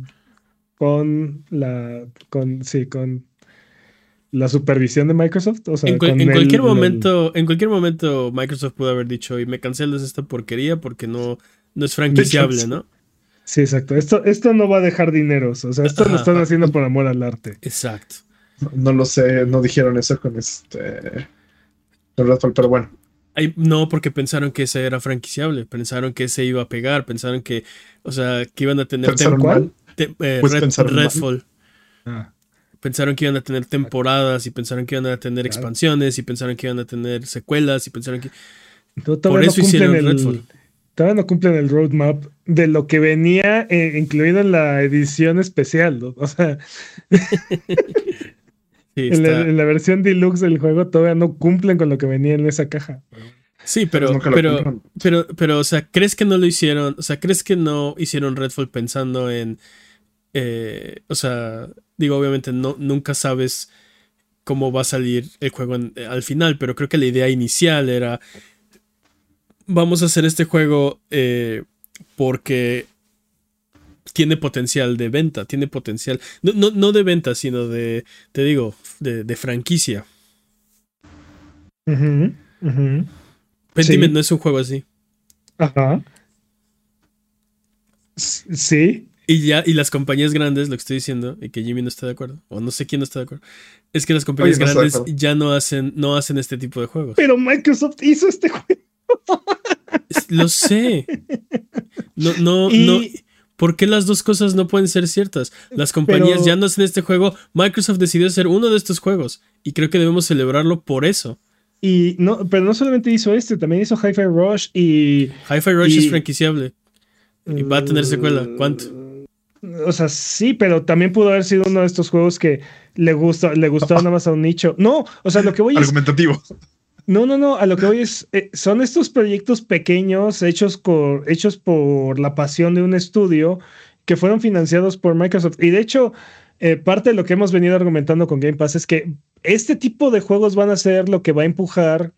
con la. con. sí, con la supervisión de Microsoft. O sea, en, cualquier momento, en cualquier momento Microsoft pudo haber dicho y me cancelas esta porquería porque no, no es franquiciable, ¿no? Sí, exacto. Esto, esto no va a dejar dineros. O sea, esto lo están haciendo por amor al arte. Exacto. No, lo sé, no dijeron eso con este. pero bueno. no, porque pensaron que ese era franquiciable, pensaron que ese iba a pegar, pensaron que, o sea, que iban a tener. ¿Pensaron mal? Eh, pues Redfall. Ah pensaron que iban a tener temporadas y pensaron que iban a tener expansiones y pensaron que iban a tener secuelas y pensaron que... por eso hicieron Redfall. Todavía no cumplen el roadmap de lo que venía eh, incluido en la edición especial. O sea, en, la, versión deluxe del juego todavía no cumplen con lo que venía en esa caja. Sí, pero, pero, pero, pero, o sea, ¿crees que no lo hicieron? O sea, ¿crees que no hicieron Redfall pensando en, eh, o sea, Digo, obviamente no, nunca sabes cómo va a salir el juego al final, pero creo que la idea inicial era, vamos a hacer este juego eh, porque tiene potencial de venta, tiene potencial, no, de venta, sino de, te digo, de, franquicia. Pentiment no es un juego así. Ajá. Sí. Y ya, y las compañías grandes, lo que estoy diciendo, y que Jimmy no está de acuerdo, o no sé quién no está de acuerdo, es que las compañías grandes ya no hacen, no hacen este tipo de juegos. Pero Microsoft hizo este juego. Lo sé. No, no, no. ¿Por qué las dos cosas no pueden ser ciertas? Las compañías ya no hacen este juego. Microsoft decidió hacer uno de estos juegos. Y creo que debemos celebrarlo por eso. Y no, pero no solamente hizo este, también hizo Hi-Fi Rush y. Hi-Fi Rush es franquiciable. Y va a tener secuela. ¿Cuánto? O sea, sí, pero también pudo haber sido uno de estos juegos que le gusta, le gustó nada más a un nicho. No, o sea, lo que voy es. No, no, no. A lo que voy es. Eh, son estos proyectos pequeños hechos, por, hechos por la pasión de un estudio que fueron financiados por Microsoft. Y de hecho, eh, parte de lo que hemos venido argumentando con Game Pass es que este tipo de juegos van a ser lo que va a empujar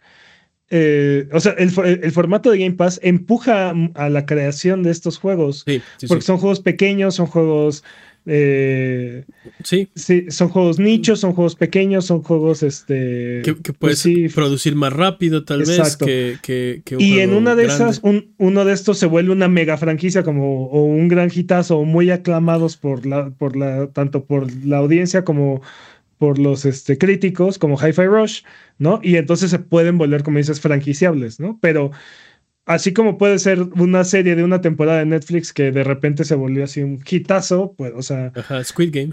eh, o sea, el, formato de Game Pass empuja a la creación de estos juegos. porque son juegos pequeños, son juegos. Eh, sí. Son juegos nichos, son juegos pequeños, son juegos este. Que, pues puedes producir más rápido, tal vez, que, un Y en una de esas, uno de estos se vuelve una mega franquicia como o un gran hitazo, muy aclamados por la, por la, tanto por la audiencia como por los este, críticos como Hi-Fi Rush, ¿no? Y entonces se pueden volver, como dices, franquiciables, ¿no? Pero así como puede ser una serie de una temporada de Netflix que de repente se volvió así un hitazo, pues, o sea. Ajá, Squid Game.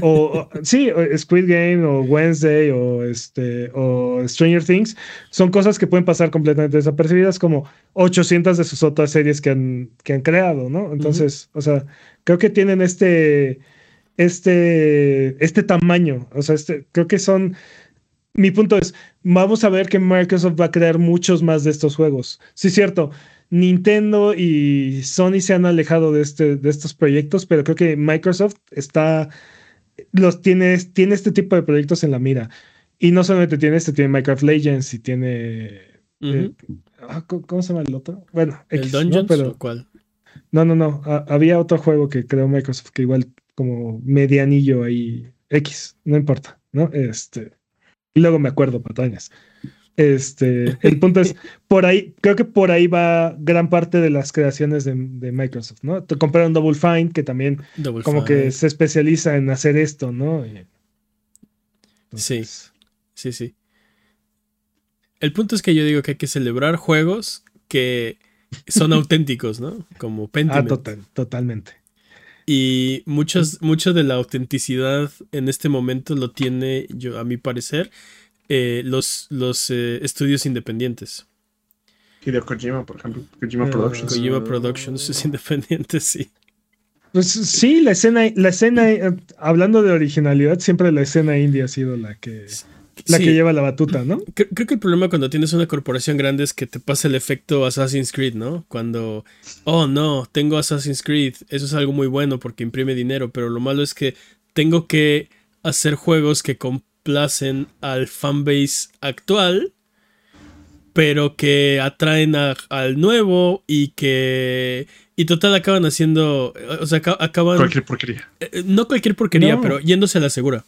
o, sí, Squid Game o Wednesday o este o Stranger Things son cosas que pueden pasar completamente desapercibidas como 800 de sus otras series que han, que han creado, ¿no? Entonces, o sea, creo que tienen este este, este tamaño. O sea, este, creo que son. Mi punto es: vamos a ver que Microsoft va a crear muchos más de estos juegos. Sí, cierto. Nintendo y Sony se han alejado de, este, de estos proyectos, pero creo que Microsoft está. Los tiene, tiene este tipo de proyectos en la mira. Y no solamente tiene este, tiene Minecraft Legends y tiene. Eh, ah, ¿Cómo se llama el otro? Bueno, ¿el Dungeons pero, cuál? No, no, no. había otro juego que creó Microsoft que igual como medianillo ahí. X, no importa, ¿no? Este. Y luego me acuerdo, patañas. Este, el punto es, por ahí, creo que por ahí va gran parte de las creaciones de, Microsoft, ¿no? Te compraron Double Fine, que también como que se especializa en hacer esto, ¿no? sí, sí, sí. El punto es que yo digo que hay que celebrar juegos que son auténticos, ¿no? Como Pentiment. Ah, total, totalmente. Y muchos, mucho de la autenticidad en este momento lo tiene, yo, a mi parecer, eh, los, los eh, estudios independientes. Hideo Kojima, por ejemplo. Kojima ah, Productions. Kojima Productions es independiente, sí. Pues sí, la escena, la escena, eh, hablando de originalidad, siempre la escena indie ha sido la que, la que lleva la batuta, ¿no? Creo, que el problema cuando tienes una corporación grande es que te pasa el efecto Assassin's Creed, ¿no? Cuando, oh no, tengo Assassin's Creed, eso es algo muy bueno porque imprime dinero, pero lo malo es que tengo que hacer juegos que, complacen al fanbase actual, pero que atraen al nuevo y que... Y total acaban haciendo... O sea, acaban... Cualquier porquería. Eh, eh, no cualquier porquería, pero yéndose a la segura.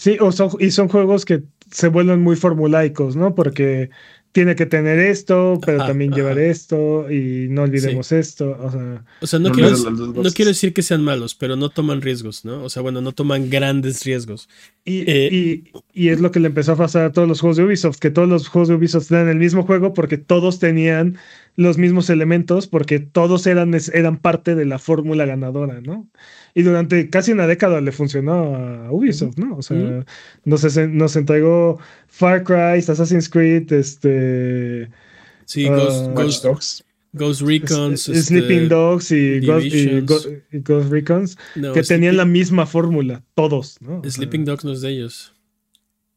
Sí, o y son juegos que se vuelven muy formulaicos, ¿no? Porque tiene que tener esto, pero también llevar esto y no olvidemos esto. O sea, no, quiero, no, quiero, decir que sean malos, pero no toman riesgos, ¿no? O sea, bueno, no toman grandes riesgos. Y, eh, y, es lo que le empezó a pasar a todos los juegos de Ubisoft, que todos los juegos de Ubisoft eran el mismo juego porque todos tenían los mismos elementos, porque todos eran, eran parte de la fórmula ganadora, ¿no? Y durante casi una década le funcionó a Ubisoft, ¿no? O sea, nos, nos entregó Far Cry, Assassin's Creed, este. Sí, uh, Ghost, Dogs. Ghost Recons. Este, Sleeping Dogs y Ghost, Recons, que tenían la misma fórmula, todos, ¿no? Sleeping Dogs no es de ellos.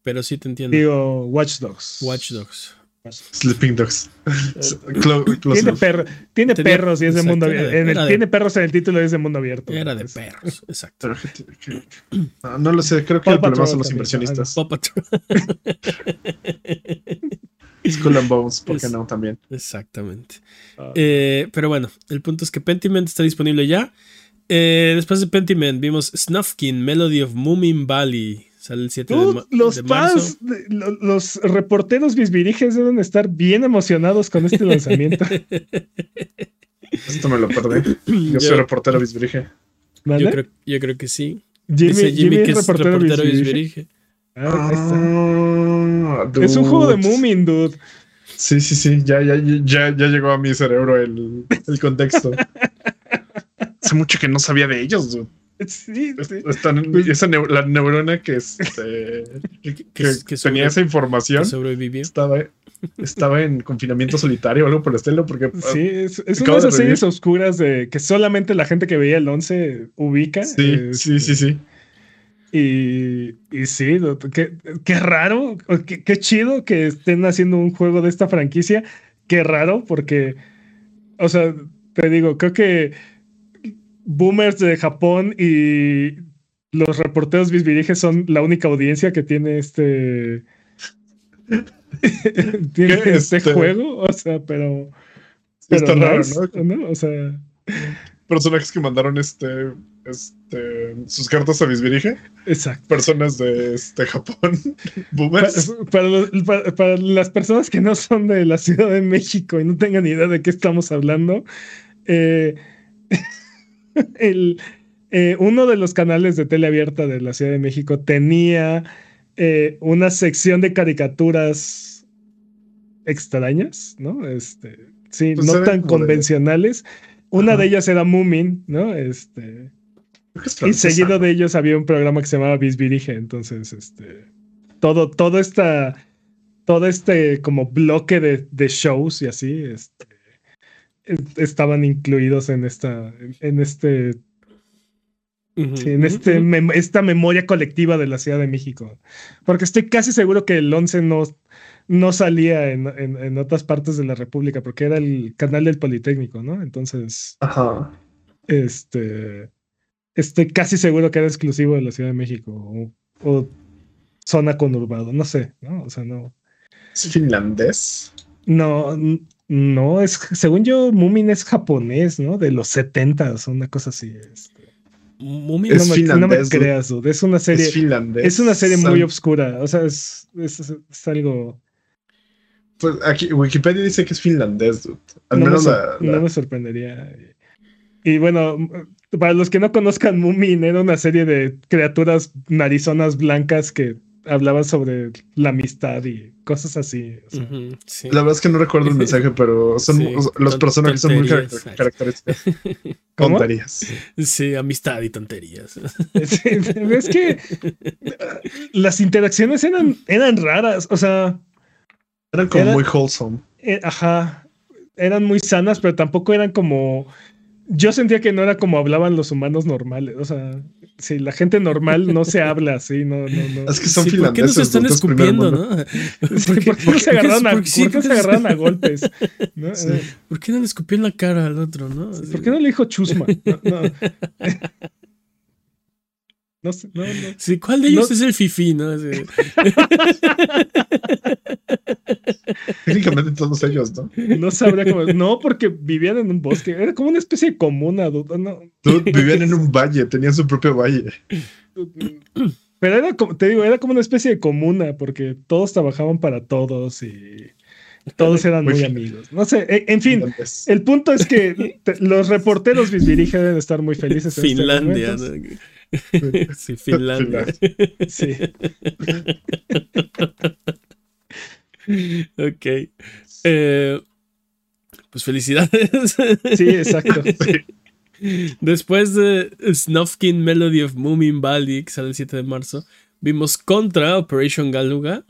Pero sí te entiendo. Digo, Watch Dogs. Watch Dogs. Sleeping Dogs. tiene, tiene perros y es de mundo abierto. tiene perros en el título y es de mundo abierto. Era de perros, exacto. no, lo sé, creo que el problema son los inversionistas. Skull and Bones, ¿por qué no? También. Exactamente. Ah. Eh, pero bueno, el punto es que Pentiment está disponible ya. Eh, después de Pentiment vimos Snufkin, Melody of Moomin Valley. Sale el 7 de, los fans, los reporteros bisbiriges deben estar bien emocionados con este lanzamiento. Esto me lo perdí. Yo, soy reportero bisbirige. Yo, creo, yo, creo, que sí. Jimmy, Dice Jimmy, que es reportero, bisbirige. Ah, ah, es un juego de Moomin, dude. Sí, sí, sí. Ya, ya, ya, ya llegó a mi cerebro el, el contexto. Hace mucho que no sabía de ellos, dude. Sí, sí. Pues esa la neurona que, este, que, tenía esa información Estaba, estaba en confinamiento solitario o algo por el estilo. Porque, sí, es, es una de esas series oscuras de que solamente la gente que veía el 11 ubica. Sí, sí, sí, sí. Y, y sí, qué, qué raro, qué, qué chido que estén haciendo un juego de esta franquicia. Qué raro, porque, o sea, te digo, creo que boomers de Japón y los reporteros bisbiriges son la única audiencia que tiene este. tiene este, este, juego. O sea, pero. está raro, ¿no? O sea. Personajes que mandaron este. Este, sus cartas a Bisbirige. Exacto. Personas de este, Japón. Boomers. Para, para, las personas que no son de la Ciudad de México y no tengan idea de qué estamos hablando, eh, el, eh, uno de los canales de tele abierta de la Ciudad de México tenía eh, una sección de caricaturas extrañas, ¿no? Este, sí, pues no tan convencionales. Una de ellas era Moomin, ¿no? Este. Y seguido de ellos había un programa que se llamaba Bisbirige. Entonces, este. Todo, todo esta. Todo este como bloque de, de shows y así. Este estaban incluidos en esta, en este, en este esta memoria colectiva de la Ciudad de México. Porque estoy casi seguro que el 11 no, no salía en, en, otras partes de la República, porque era el canal del Politécnico, ¿no? Entonces, este, estoy casi seguro que era exclusivo de la Ciudad de México o, o zona conurbado, no sé, ¿no? O sea, no. ¿Es finlandés? No, No, es, según yo, Moomin es japonés, ¿no? De los 70 o una cosa así. Este. Moomin es no, me, no me creas, Es una serie. Es, una serie muy oscura. O sea, es, es, algo. Pues aquí Wikipedia dice que es finlandés, dude. Al no menos me, la, No me sorprendería. Y bueno, para los que no conozcan, Moomin era una serie de criaturas narizonas blancas que hablaban sobre la amistad y cosas así. La verdad es que no recuerdo el mensaje, pero son los personajes son muy característicos. Tonterías. Sí, amistad y tonterías. es que las interacciones eran, eran raras, o sea. Eran como muy wholesome. Eh, ajá. Eran muy sanas, pero tampoco eran como yo sentía que no era como hablaban los humanos normales. O sea, si la gente normal no se habla así, no, no, no. Es que son sí, ¿Por qué no se están escupiendo, no? ¿Por qué, ¿Por qué se agarraron, a, ¿por qué se agarraron a golpes? ¿no? Sí. ¿Por qué no le escupió en la cara al otro, no? ¿Por qué no le dijo chusma? No, no. No sé, no, no. Sí, ¿cuál de ellos es el fifi, no? Técnicamente todos ellos, ¿no? No sabría cómo. No, porque vivían en un bosque. Era como una especie de comuna, duda, ¿no? vivían en un valle, tenían su propio valle. Pero era como, te digo, era como una especie de comuna, porque todos trabajaban para todos y todos eran muy amigos. No sé, e, en fin, el punto es que los reporteros Bisbirige deben estar muy felices. En este Finlandia. ¿no? Sí, Finlandia. Sí. ok. Eh, pues felicidades. Sí, exacto. Después de Snufkin Melody of Moomin Valley, que sale el 7 de marzo, vimos Contra Operation Galuga.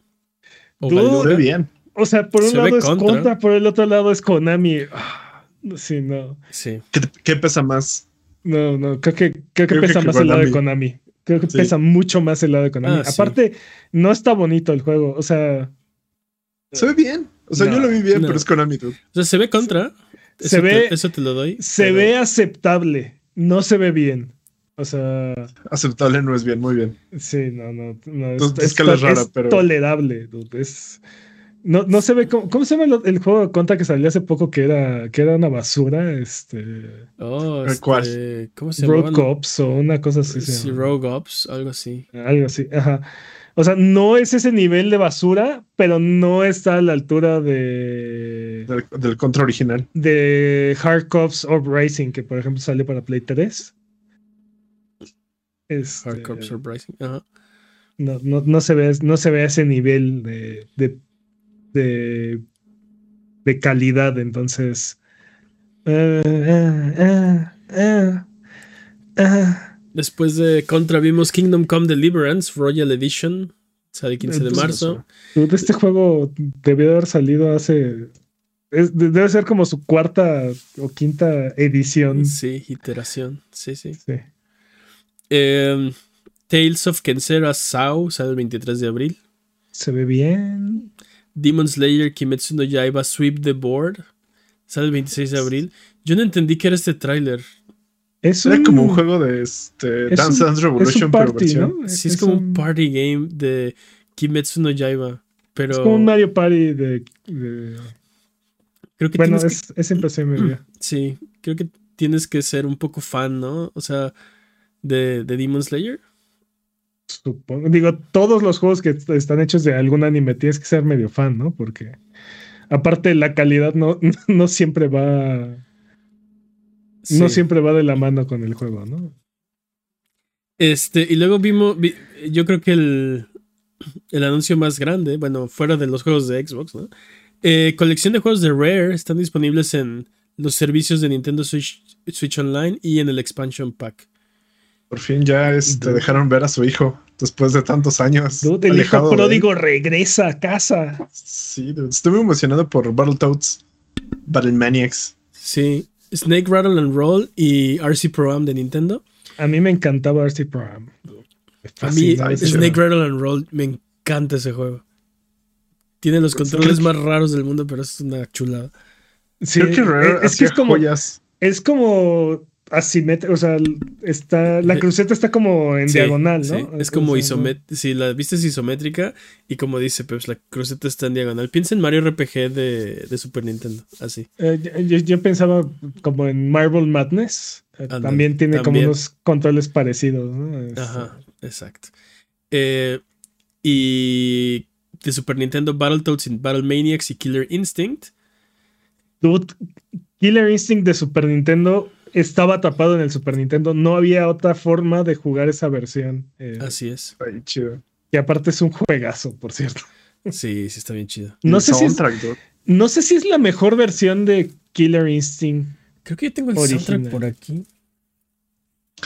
O Galuga. bien. O sea, por un lado es contra. por el otro lado es Konami. Ah, sí, no. Sí. ¿Qué, pesa más? No, no, creo que, creo que pesa más el lado de Konami. Creo que pesa mucho más el lado de Konami. Ah, Aparte, no está bonito el juego. O sea. Se ve bien. O sea, yo lo vi bien, pero es Konami. O sea, se ve contra. Se ve. eso te lo doy. Se ve aceptable. No se ve bien. O sea. Aceptable no es bien, muy bien. Sí, no, no. no es, es, es, rara, pero... tolerable, dude. Es. No, no se ve cómo, ¿cómo se llama el, juego de contra que salió hace poco que era, que era una basura. Este. Oh, este, ¿Cómo se llama? Rogue Ops o una cosa así. Sí, Rogue Ops, algo así. Algo así, ajá. O sea, no es ese nivel de basura, pero no está a la altura de. Del, del contra original. De Hard Cops Uprising, que por ejemplo sale para Play 3. Este, Hard Cops Uprising, ajá. No, no, no, se ve, no se ve ese nivel de, de de, de calidad. Entonces. Uh, uh, uh, Después de Contra vimos Kingdom Come Deliverance Royal Edition. Sale el 15 de marzo. Este juego debió haber salido hace. debe ser como su cuarta o quinta edición. Sí, iteración. Sí, sí. Em, Tales of Kensera Sao sale el 23 de abril. Se ve bien. Demon Slayer Kimetsu no Yaiba Sweep the Board. Sale el 26 de abril. Yo no entendí qué era este tráiler. Es era como un juego de este, Dance Dance Revolution, pero versión. Sí, es, como un party game de Kimetsu no Yaiba. Pero... Es como un Mario Party de. Creo que bueno, es, que... es impresión Sí, creo que tienes que ser un poco fan, ¿no? O sea, de, de Demon Slayer. Supongo, digo, todos los juegos que están hechos de algún anime tienes que ser medio fan, ¿no? Porque aparte la calidad no, no siempre va. No siempre va de la mano con el juego, ¿no? Este, y luego vimos, yo creo que el, el anuncio más grande, bueno, fuera de los juegos de Xbox, ¿no? Eh, colección de juegos de Rare están disponibles en los servicios de Nintendo Switch, Switch Online y en el Expansion Pack. Por fin ya este, dejaron ver a su hijo después de tantos años. el hijo pródigo regresa a casa. Sí, estoy muy emocionado por Battletoads, Battle Maniacs. Sí, Snake Rattle and Roll y RC Pro Am de Nintendo. A mí me encantaba RC Pro Am. A mí Snake Rattle and Roll me encanta ese juego. Tiene los controles más raros del mundo, pero es una chulada. Sí, Creo que es, que es como, es como asimétrico, o sea, está, la cruceta está como en diagonal, ¿no? Es como isométrica, si la vista es isométrica y como dice pues la cruceta está en diagonal. Piensa en Mario RPG de, Super Nintendo, así. Eh, yo, pensaba como en Marble Madness, eh, también tiene como unos controles parecidos, ¿no? Ajá, exacto. Eh, y de Super Nintendo, Battletoads Battle Maniacs y Killer Instinct. Dude, Killer Instinct de Super Nintendo estaba tapado en el Super Nintendo. No había otra forma de jugar esa versión. Eh, Así es. Ay, chido. Y aparte es un juegazo, por cierto. Sí, sí está bien chido. No sé, si es, no sé si es la mejor versión de Killer Instinct. Creo que yo tengo el soundtrack por aquí.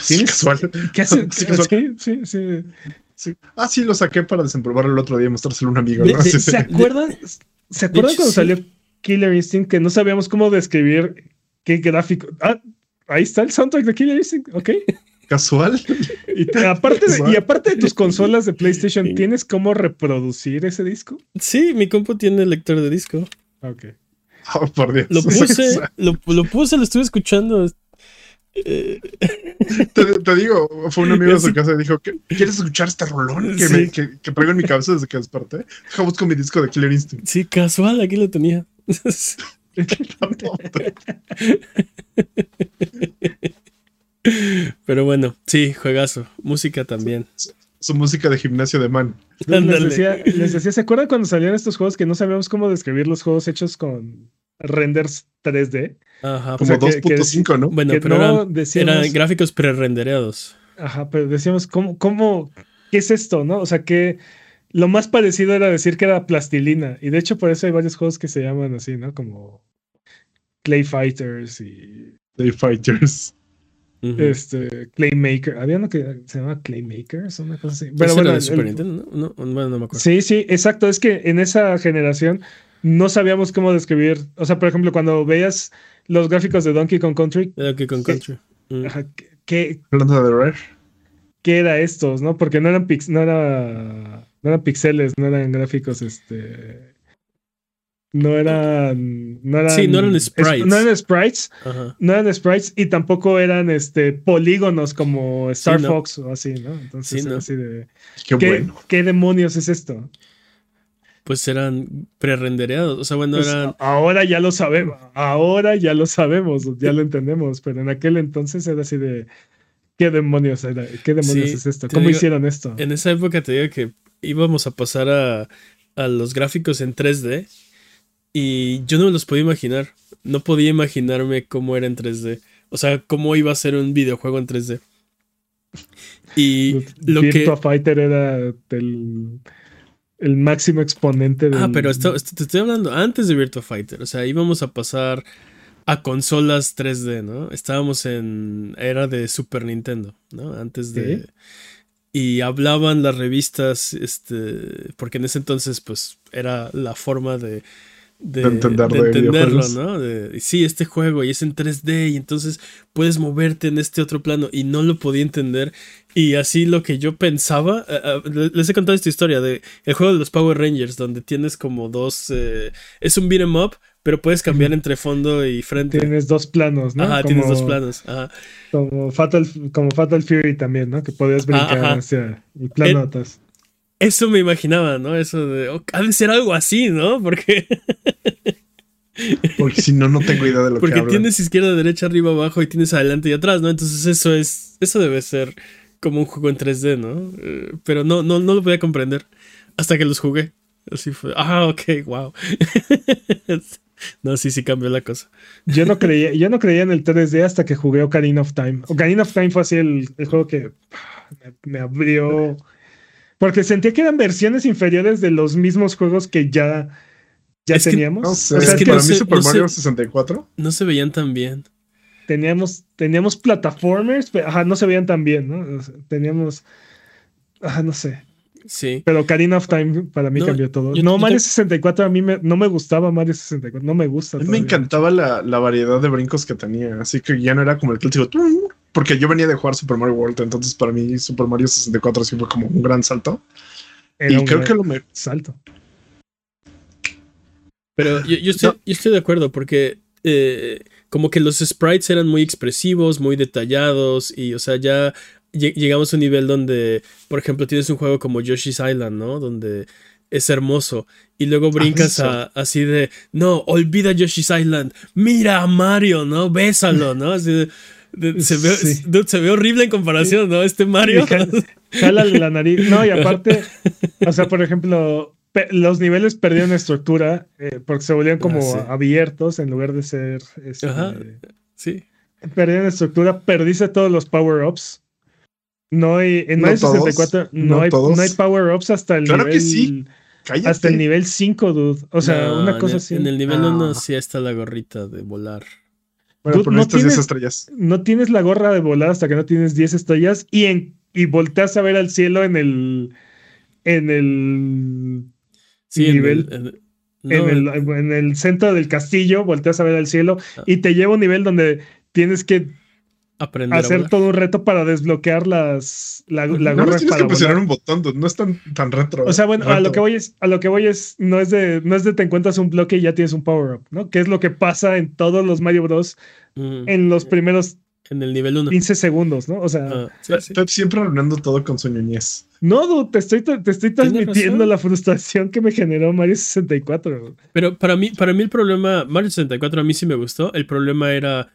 Sí, casual. ¿Qué hace? Sí, sí, sí, Ah, sí, lo saqué para desempolvarlo el otro día y mostrárselo a un amigo. ¿no? ¿Se acuerdan? ¿Se acuerdan cuando salió Killer Instinct que no sabíamos cómo describir qué gráfico? Ah, ahí está el soundtrack de Killer Instinct, ok. Casual. Y, aparte de, y aparte de tus consolas de PlayStation, ¿tienes cómo reproducir ese disco? Sí, mi compu tiene lector de disco. Ok. Oh, por Dios. Lo puse, lo, lo puse, lo estuve escuchando. Eh, te, digo, fue un amigo de su casa y dijo: ¿Quieres escuchar este rolón que, me, que, en mi cabeza desde que desperté? Deja busco mi disco de Killer Instinct. Sí, casual, aquí lo tenía. Pero bueno, sí, juegazo. Música también. Su, música de gimnasio de man. Les decía, les decía, ¿se acuerdan cuando salían estos juegos que no sabíamos cómo describir los juegos hechos con renders 3D? Ajá, como 2.5, ¿no? Bueno, pero eran, gráficos pre-rendereados. Ajá, pero decíamos, ¿cómo, ¿cómo, qué es esto, no? O sea, que lo más parecido era decir que era plastilina. Y de hecho, por eso hay varios juegos que se llaman así, ¿no? Como Clay Fighters y. Clay Fighters. Este, Claymaker. Había uno que se llama Claymakers, una cosa así. Pero bueno, de Super Nintendo, ¿no? Bueno, no me acuerdo. Sí, sí, exacto. Es que en esa generación no sabíamos cómo describir. O sea, por ejemplo, cuando veías los gráficos de Donkey Kong Country. Donkey Kong Country. Mm. ¿qué, Hablando de Rare. ¿Qué era estos, no? Porque no eran pix, no era, no eran pixeles, no eran gráficos, este no eran, no eran. Sí, no eran sprites. no eran sprites. No eran sprites y tampoco eran este polígonos como Star Fox o así, ¿no? Entonces, así de. Qué, bueno. ¿Qué demonios es esto? Pues eran prerendereados. O sea, bueno, pues, eran. Ahora ya lo sabemos. Ahora ya lo sabemos, ya lo entendemos. Pero en aquel entonces era así de. ¿Qué demonios era? ¿Qué demonios es esto? ¿Cómo hicieron esto? En esa época te digo que íbamos a pasar a, a los gráficos en 3D y yo no me los podía imaginar. No podía imaginarme cómo era en 3D. O sea, cómo iba a ser un videojuego en 3D. Y lo Virtua Fighter era el, el máximo exponente de. Ah, pero esto, te estoy hablando antes de Virtua Fighter. O sea, íbamos a pasar a consolas 3D, ¿no? Estábamos en era de Super Nintendo, ¿no? Antes de. Y hablaban las revistas, este, porque en ese entonces, pues, era la forma de de, entenderlo, ¿no? De, sí, este juego y es en 3D y entonces puedes moverte en este otro plano y no lo podía entender y así lo que yo pensaba, eh, eh, les he contado esta historia de el juego de los Power Rangers donde tienes como dos, eh, es un beat'em up pero puedes cambiar entre fondo y frente. Tienes dos planos, ¿no? Ajá, tienes dos planos. Ajá. Como Fatal, como Fatal Fury también, ¿no? Que podías brincar hacia el plano atrás. Eso me imaginaba, ¿no? Eso de. Oh, ha de ser algo así, ¿no? Porque. Porque si no, no tengo idea de lo que que Porque tienes izquierda, derecha, arriba, abajo y tienes adelante y atrás, ¿no? Entonces eso es. Eso debe ser como un juego en 3D, ¿no? Eh, pero no, no, no lo podía comprender. Hasta que los jugué. Así fue. Ah, ok, wow. no, sí, sí cambió la cosa. Yo no creía, yo no creía en el 3D hasta que jugué Ocarina of Time. Ocarina of Time fue así el, el juego que me abrió porque sentía que eran versiones inferiores de los mismos juegos que ya, ya teníamos. no sé, es que para mí Super Mario 64 no se veían tan bien. Teníamos, teníamos plataformers, pero ajá, no se veían tan bien, ¿no? teníamos. Ajá, no sé. Sí. Pero Karina of Time para mí cambió todo. no, Mario 64 a mí no me gustaba Mario 64, no me gusta. A mí me encantaba la, la, variedad de brincos que tenía, así que ya no era como el clásico porque yo venía de jugar Super Mario World, entonces para mí Super Mario 64 sí fue como un gran salto. y creo que lo me... Salto. Pero yo, estoy, de acuerdo, porque eh, como que los sprites eran muy expresivos, muy detallados y, o sea, ya llegamos a un nivel donde, por ejemplo, tienes un juego como Yoshi's Island, ¿no? Donde es hermoso y luego brincas a, así de, no, olvida Yoshi's Island, mira a Mario, ¿no? Bésalo, ¿no? Así de, se, ve, se ve horrible en comparación, ¿no? Este Mario. Jálale la nariz. No, y aparte, o sea, por ejemplo, los niveles perdieron estructura eh, porque se volvían como ah, abiertos en lugar de ser. Este, sí. Perdieron estructura, perdiste todos los power-ups. No hay. En Mario 64 no, hay, no hay power-ups hasta el claro Que sí. Hasta el nivel 5, dude. O sea, una cosa así. En el nivel 1 sí está la gorrita de volar. Bueno, no tienes, 10 estrellas. No tienes la gorra de volar hasta que no tienes 10 estrellas y, en, y volteas a ver al cielo en el. En el Sí, nivel. En el, centro del castillo, volteas a ver al cielo ah. y te lleva a un nivel donde tienes que Aprender hacer todo un reto para desbloquear las la, la no, tienes que presionar un botón, no es tan, tan retro. O sea, bueno, a lo que voy es, a lo que voy es, no es de, no es de te encuentras un bloque y ya tienes un power up, ¿no? Que es lo que pasa en todos los Mario Bros. Mm. en los primeros en el nivel 1. 15 segundos, ¿no? O sea, ah, siempre hablando todo con su ñoñez. No, te estoy, te estoy transmitiendo la frustración que me generó Mario 64. Pero para mí, para mí el problema, Mario 64 a mí sí me gustó. El problema era,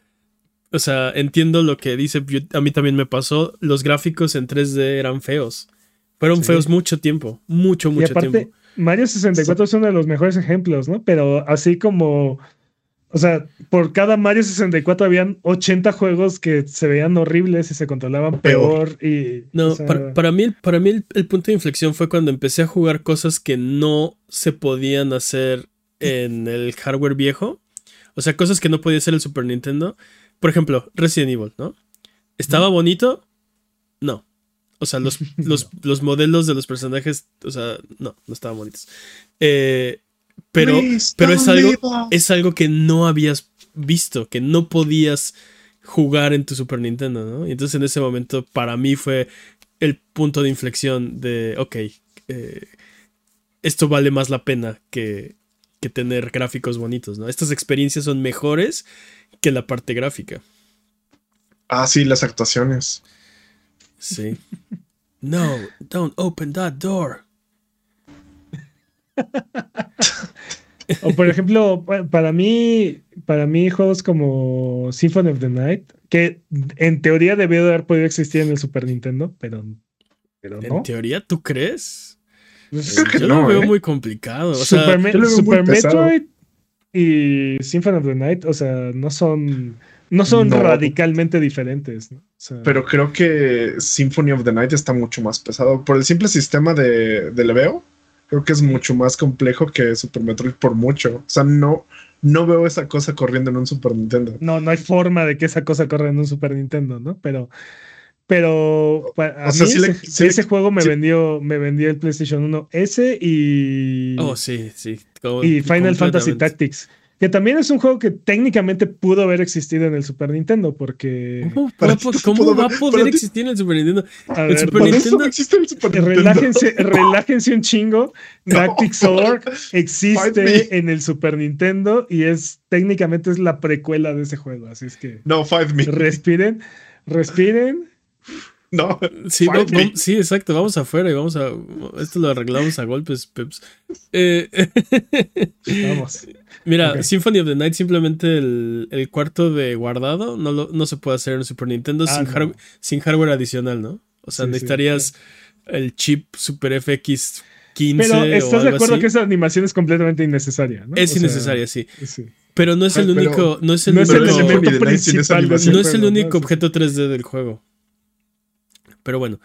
o sea, entiendo lo que dice, a mí también me pasó, los gráficos en 3D eran feos. Fueron feos mucho tiempo, mucho, mucho y aparte, tiempo. Mario 64 es uno de los mejores ejemplos, ¿no? Pero así como o sea, por cada Mario 64 habían 80 juegos que se veían horribles y se controlaban peor. y, no, para, mí, para mí el, punto de inflexión fue cuando empecé a jugar cosas que no se podían hacer en el hardware viejo. O sea, cosas que no podía hacer el Super Nintendo. Por ejemplo, Resident Evil, ¿no? ¿Estaba bonito? No. O sea, los, los, los modelos de los personajes, o sea, no, no estaban bonitos. Eh, pero, pero es, algo, es algo que no habías visto, que no podías jugar en tu Super Nintendo, ¿no? Y entonces en ese momento para mí fue el punto de inflexión de, ok, eh, esto vale más la pena que, que tener gráficos bonitos, ¿no? Estas experiencias son mejores que la parte gráfica. Ah, sí, las actuaciones. Sí. No, don't open that door. o por ejemplo, para mí, para mí juegos como Symphony of the Night, que en teoría debió de haber podido existir en el Super Nintendo, pero, pero no. ¿En teoría tú crees? Pues, yo lo veo ¿eh? muy complicado. Super, Metroid y Symphony of the Night, o sea, no son no son radicalmente diferentes. Pero creo que Symphony of the Night está mucho más pesado por el simple sistema de, de leveo creo que es mucho más complejo que Super Metroid por mucho. O sea, no, no veo esa cosa corriendo en un Super Nintendo. No, no hay forma de que esa cosa corra en un Super Nintendo, ¿no? Pero, pero a mí ese, juego me vendió, me vendió el PlayStation 1 ese y. Oh, sí, sí. y Final Fantasy Tactics. Que también es un juego que técnicamente pudo haber existido en el Super Nintendo, porque. ¿Cómo, va, a poder existir en el Super Nintendo? el Super Nintendo existe en el Super Nintendo. Relájense, relájense un chingo. Tactics Sword existe en el Super Nintendo y es técnicamente es la precuela de ese juego. Así es que. No, Five Me. Respiren, respiren. No. Sí, sí, exacto. Vamos afuera y vamos a. Esto lo arreglamos a golpes, Peps. Eh, vamos. Mira, Symphony of the Night simplemente el, cuarto de guardado no, no se puede hacer en Super Nintendo ah, sin, hardware adicional, ¿no? O sea, necesitarías el chip Super FX 15. Pero estás de acuerdo que esa animación es completamente innecesaria, ¿no? Es innecesaria, sí. Pero no es el único. No es el único, No es el único objeto 3D del juego. Pero bueno.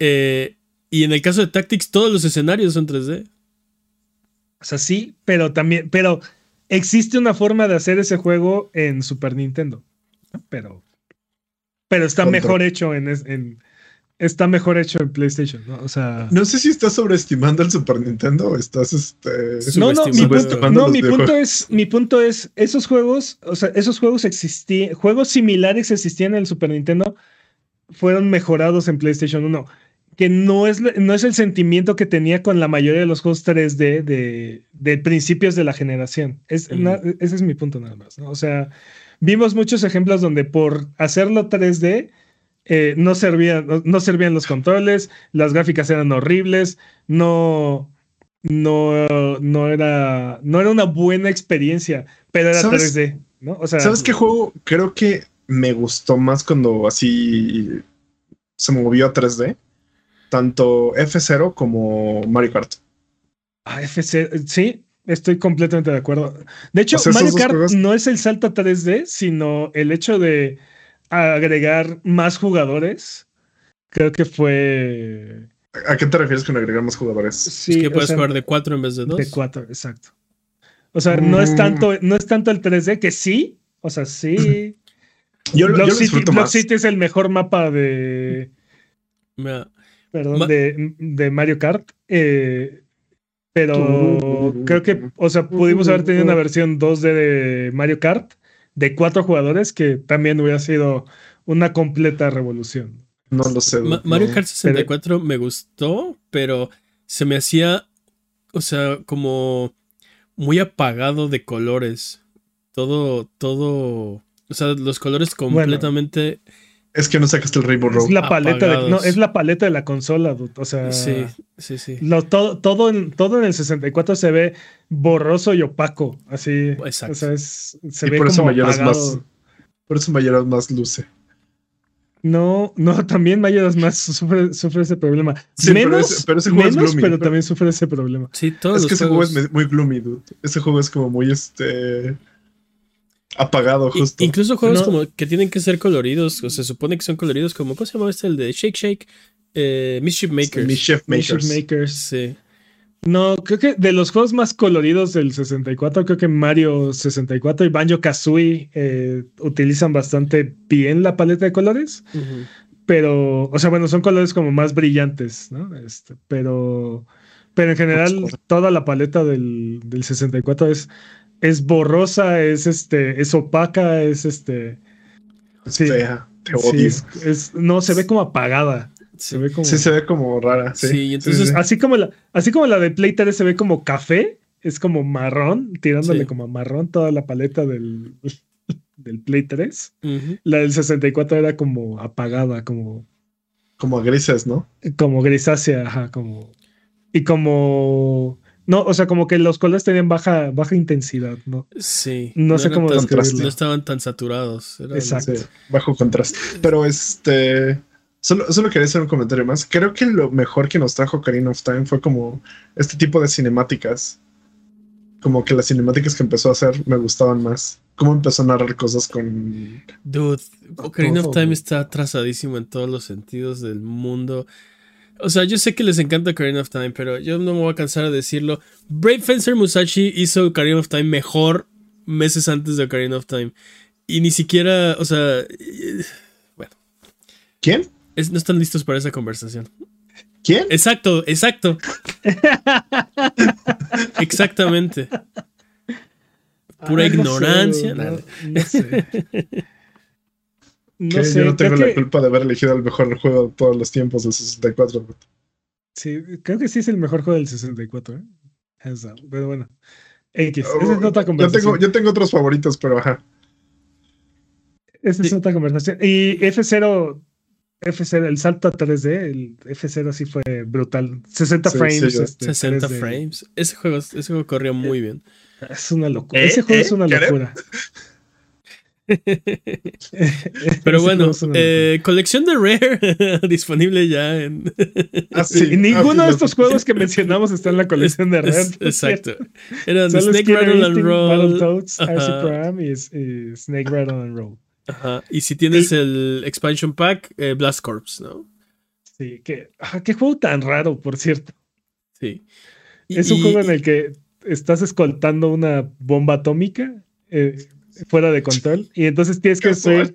Eh, y en el caso de Tactics, todos los escenarios son 3D. O sea, sí, pero también. Pero existe una forma de hacer ese juego en Super Nintendo, pero, pero está mejor hecho en, está mejor hecho en PlayStation, ¿no? O sea, no sé si estás sobreestimando el Super Nintendo o estás este, no, no, mi punto, no, mi punto es, mi punto es, esos juegos, o sea, esos juegos existían, juegos similares existían en el Super Nintendo, fueron mejorados en PlayStation 1. que no es, no es el sentimiento que tenía con la mayoría de los juegos 3D de, de principios de la generación. Es, ese es mi punto nada más. ¿no? O sea, vimos muchos ejemplos donde por hacerlo 3D eh, no, servían, no, servían los controles, las gráficas eran horribles, no, no, no, era, no era una buena experiencia, pero era 3D. ¿no? O sea, ¿Sabes qué juego creo que me gustó más cuando así se movió a 3D? Tanto F0 como Mario Kart. Ah, F0, sí, estoy completamente de acuerdo. De hecho, Mario Kart no es el salto a 3D, sino el hecho de agregar más jugadores. Creo que fue. ¿A qué te refieres con agregar más jugadores? Sí, es que puedes jugar de 4 en vez de 2. De 4, exacto. O sea, no, es mm. tanto, no es tanto el 3D, que sí. O sea, sí. yo, Block, City, es el mejor mapa de. Perdón, de, Mario Kart. Eh, pero creo que, o sea, pudimos haber tenido una versión 2D de Mario Kart de cuatro jugadores que también hubiera sido una completa revolución. No lo sé. Mario Kart 64 me gustó, pero se me hacía, o sea, como muy apagado de colores. Todo, todo, o sea, los colores completamente... Es que no sacaste el Rainbow Road. Es la paleta, de, no, es la paleta de la consola, o sea. Sí, sí, sí. todo, todo, en, todo en el 64 se ve borroso y opaco, así. Exacto. O sea, es, se y ve por eso como más, por eso Mayoras más luce. No, no, también Mayoras más sufre, sufre ese problema. Sí, menos, pero, ese, juego es gloomy, pero también sufre ese problema. Sí, todos Es que ese juego es muy gloomy, dude. Ese juego es como muy este apagado justo. incluso juegos como que tienen que ser coloridos, o se supone que son coloridos como, ¿cómo se llama este? El de Shake Shake, eh, Mischief Makers. Mischief Makers. Makers. Sí. No, creo que de los juegos más coloridos del 64, creo que Mario 64 y Banjo Kazooie eh, utilizan bastante bien la paleta de colores. Pero, o sea, bueno, son colores como más brillantes, ¿no? Este, pero, pero en general, toda la paleta del, del 64 es es borrosa, es este, es opaca, es este. Sí, te odio. no, se ve como apagada. Se ve como, sí, se ve como rara. Sí, entonces. Así, como la, así como la de Play 3 se ve como café, es como marrón, tirándole como marrón toda la paleta del, del Play 3. La del 64 era como apagada, como. Como grises, ¿no? Como grisácea, ajá, como. Y como no, o sea, como que los colores tenían baja, baja intensidad, ¿no? Sí. No, sé cómo describirlo. No estaban tan saturados. Exacto. bajo contraste. Pero este. Solo, solo quería hacer un comentario más. Creo que lo mejor que nos trajo Karina of Time fue como este tipo de cinemáticas. Como que las cinemáticas que empezó a hacer me gustaban más. Cómo empezó a narrar cosas con. Dude, Ocarina of Time está atrasadísimo en todos los sentidos del mundo. O sea, yo sé que les encanta Ocarina of Time, pero yo no me voy a cansar de decirlo. Brave Fencer Musashi hizo Ocarina of Time mejor meses antes de Ocarina of Time. Y ni siquiera, o sea, bueno. ¿Quién? no están listos para esa conversación. ¿Quién? Exacto, exacto. Exactamente. Pura ignorancia. no sé. No sé, yo no tengo la culpa de haber elegido el mejor juego de todos los tiempos del 64. Sí, creo que sí es el mejor juego del 64, ¿eh? Pero bueno. X, esa es otra conversación. Yo tengo, yo tengo otros favoritos, pero ajá. Esa es otra conversación. Y F0, F0, el salto a 3D, el F0 sí fue brutal. 60 frames. 60 este, frames. Ese juego, ese juego corrió muy bien. Es una locura. ¿Eh? Ese juego es una locura. Pero bueno, eh, colección de Rare disponible ya en. Ah, ninguno de estos juegos que mencionamos está en la colección de Rare. exacto. Eran Snake Rattle and Roll. y, Snake Rattle and Roll. Ajá. Y si tienes el expansion pack, eh, Blast Corps, ¿no? Sí, que, qué juego tan raro, por cierto. Sí. es un juego en el que estás escoltando una bomba atómica. Eh, fuera de control. Y entonces tienes que hacer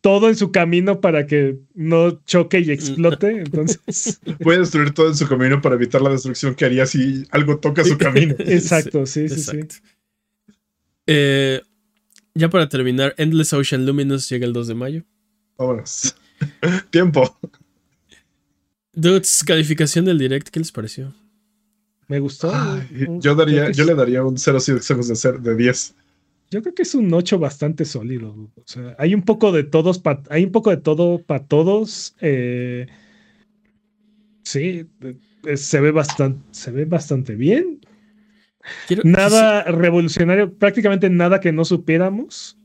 todo en su camino para que no choque y explote. Entonces. Puede destruir todo en su camino para evitar la destrucción que haría si algo toca su camino. Exacto, sí, sí, sí. Eh, ya para terminar, Endless Ocean Luminous llega el 2 de mayo. Vámonos. Tiempo. Dudes, calificación del direct, ¿qué les pareció? Me gustó. Ay, Un- yo, daría, yo le daría un 0 de, ser- de 10. Yo creo que es un 8 bastante sólido. O sea, hay un poco de todos, pa- hay un poco de todo para todos. eh, sí, eh, se ve bastante, se ve bastante bien. Quiero- Nada revolucionario, prácticamente nada que no supiéramos,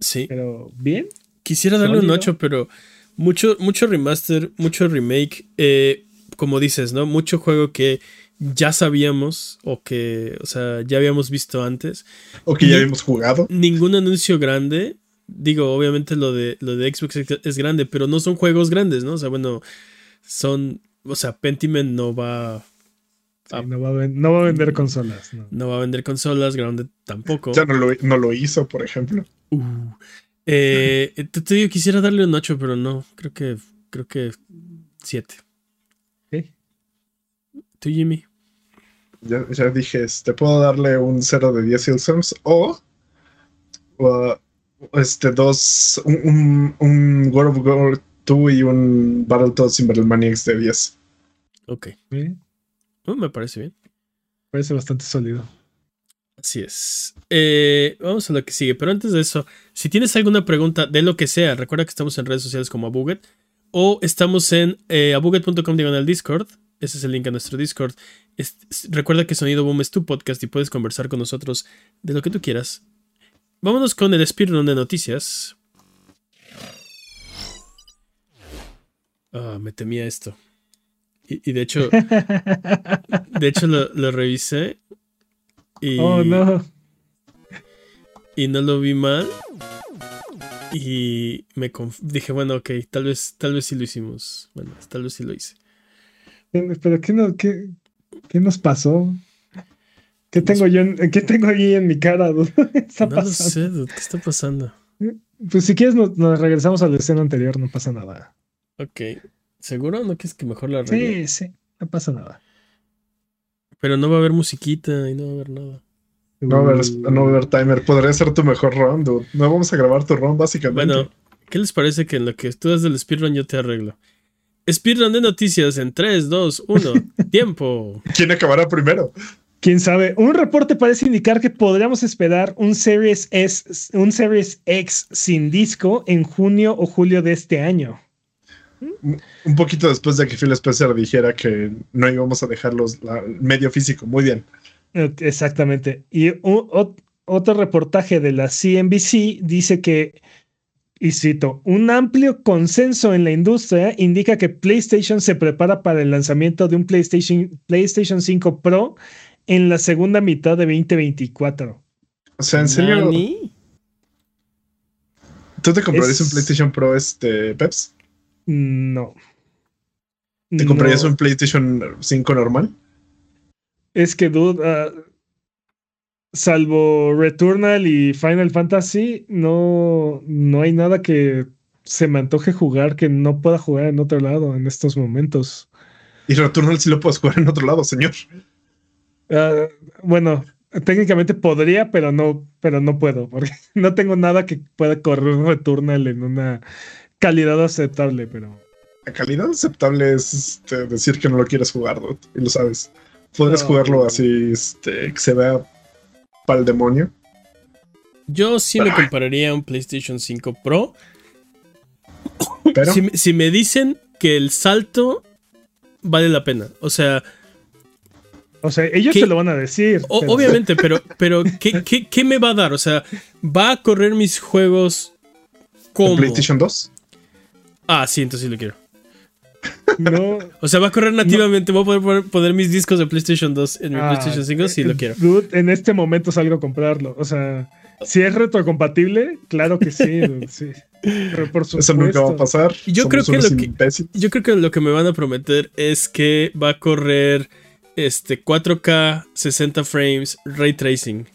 Sí, pero bien. quisiera darle un Sólido. 8, pero mucho, mucho remaster, mucho remake. eh, como dices, ¿no? Mucho juego que ya sabíamos o que, o sea, ya habíamos visto antes. O que ya habíamos jugado. Ningún anuncio grande. Digo, obviamente lo de, lo de Xbox es- grande, pero no son juegos grandes, ¿no? O sea, bueno, son. O sea, Pentiment no va. Sí, no, va a ven- no va a vender consolas. no. No va a vender consolas, Grounded tampoco. Ya no lo, no lo hizo, por ejemplo. Uh. Eh, te, te digo, quisiera darle un 8, pero no. Creo que. Creo que 7. ¿Tú, Jimmy? Ya, ya dije, este, puedo darle un 0 de 10 Hillstorms o, o, este, dos, un, un, un World of War 2 y un Battletoads Battle Maniacs de 10. Ok. Sí, Uh, me parece bien. parece bastante sólido. Así es. Eh, vamos a lo que sigue. Pero antes de eso, si tienes alguna pregunta de lo que sea, recuerda que estamos en redes sociales como Abuget o estamos en eh, abuget.com diagonal Discord. Ese es el link a nuestro Discord. Es- recuerda que Sonido Boom es tu podcast y puedes conversar con nosotros de lo que tú quieras. Vámonos con el speedrun de noticias. Ah, me temía esto. Y, y de hecho, de hecho lo, lo revisé. Y, Oh, no. y no lo vi mal. Y me dije, bueno, ok, tal vez, tal vez sí lo hicimos. Bueno, tal vez sí lo hice. Pero ¿qué, no, qué, qué nos pasó? ¿Qué tengo yo en, ¿qué tengo ahí en mi cara? dude? ¿Qué está no lo pasando? sé, dude, ¿qué está pasando? Pues si quieres nos, nos regresamos a la escena anterior, no pasa nada. Ok, ¿seguro? ¿No quieres que mejor la arregle? Sí, sí, no pasa nada. Pero no va a haber musiquita y no va a haber nada. No va a haber, no va a haber timer. Podría ser tu mejor round, dude. No vamos a grabar tu round, básicamente. Bueno, ¿qué les parece que en lo que tú das del speedrun yo te arreglo? Speedrun de noticias en 3, 2, 1, tiempo. ¿Quién acabará primero? Quién sabe. Un reporte parece indicar que podríamos esperar un Series S, un Series X sin disco en junio o julio de este año. Un poquito después de que Phil Spencer dijera que no íbamos a dejarlos la- medio físico. Muy bien. Eh, Exactamente. Y otro reportaje de la CNBC dice que, y cito, un amplio consenso en la industria indica que PlayStation se prepara para el lanzamiento de un PlayStation, PlayStation 5 Pro en la segunda mitad de 2024. O sea, en serio, ¿Nani? ¿tú te comprarías Es- un PlayStation Pro, este, Peps? No. ¿Te comprarías No. un PlayStation 5 normal? Es que, dude, ah, salvo Returnal y Final Fantasy, no, no hay nada que se me antoje jugar que no pueda jugar en otro lado en estos momentos. Y Returnal sí lo puedes jugar en otro lado, señor. Ah, bueno, técnicamente podría, pero no, pero no puedo, porque no tengo nada que pueda correr Returnal en una calidad aceptable, pero. La calidad aceptable es este, decir que no lo quieres jugar, dude, y lo sabes. Podrías No. jugarlo así, este, que se vea para el demonio. Yo sí me compararía un PlayStation 5 Pro. Pero Si, me- si me dicen que el salto vale la pena. O sea, O sea, ellos ¿Qué? te lo van a decir. o- pero- obviamente, pero, pero ¿qué, qué, qué me va a dar? O sea, ¿va a correr mis juegos ¿en como? PlayStation 2. Ah, sí, entonces sí lo quiero. No. O sea, va a correr nativamente. Voy a poder poner, mis discos de PlayStation 2 en mi Ah, PlayStation 5. Sí, eh, lo quiero. Dude, en este momento salgo a comprarlo. O sea, si es retrocompatible, claro que sí, dude, sí. Pero por supuesto. Eso nunca va a pasar. Yo creo que lo que-. Yo creo que lo que me van a prometer es que va a correr este 4K, 60 frames, ray tracing.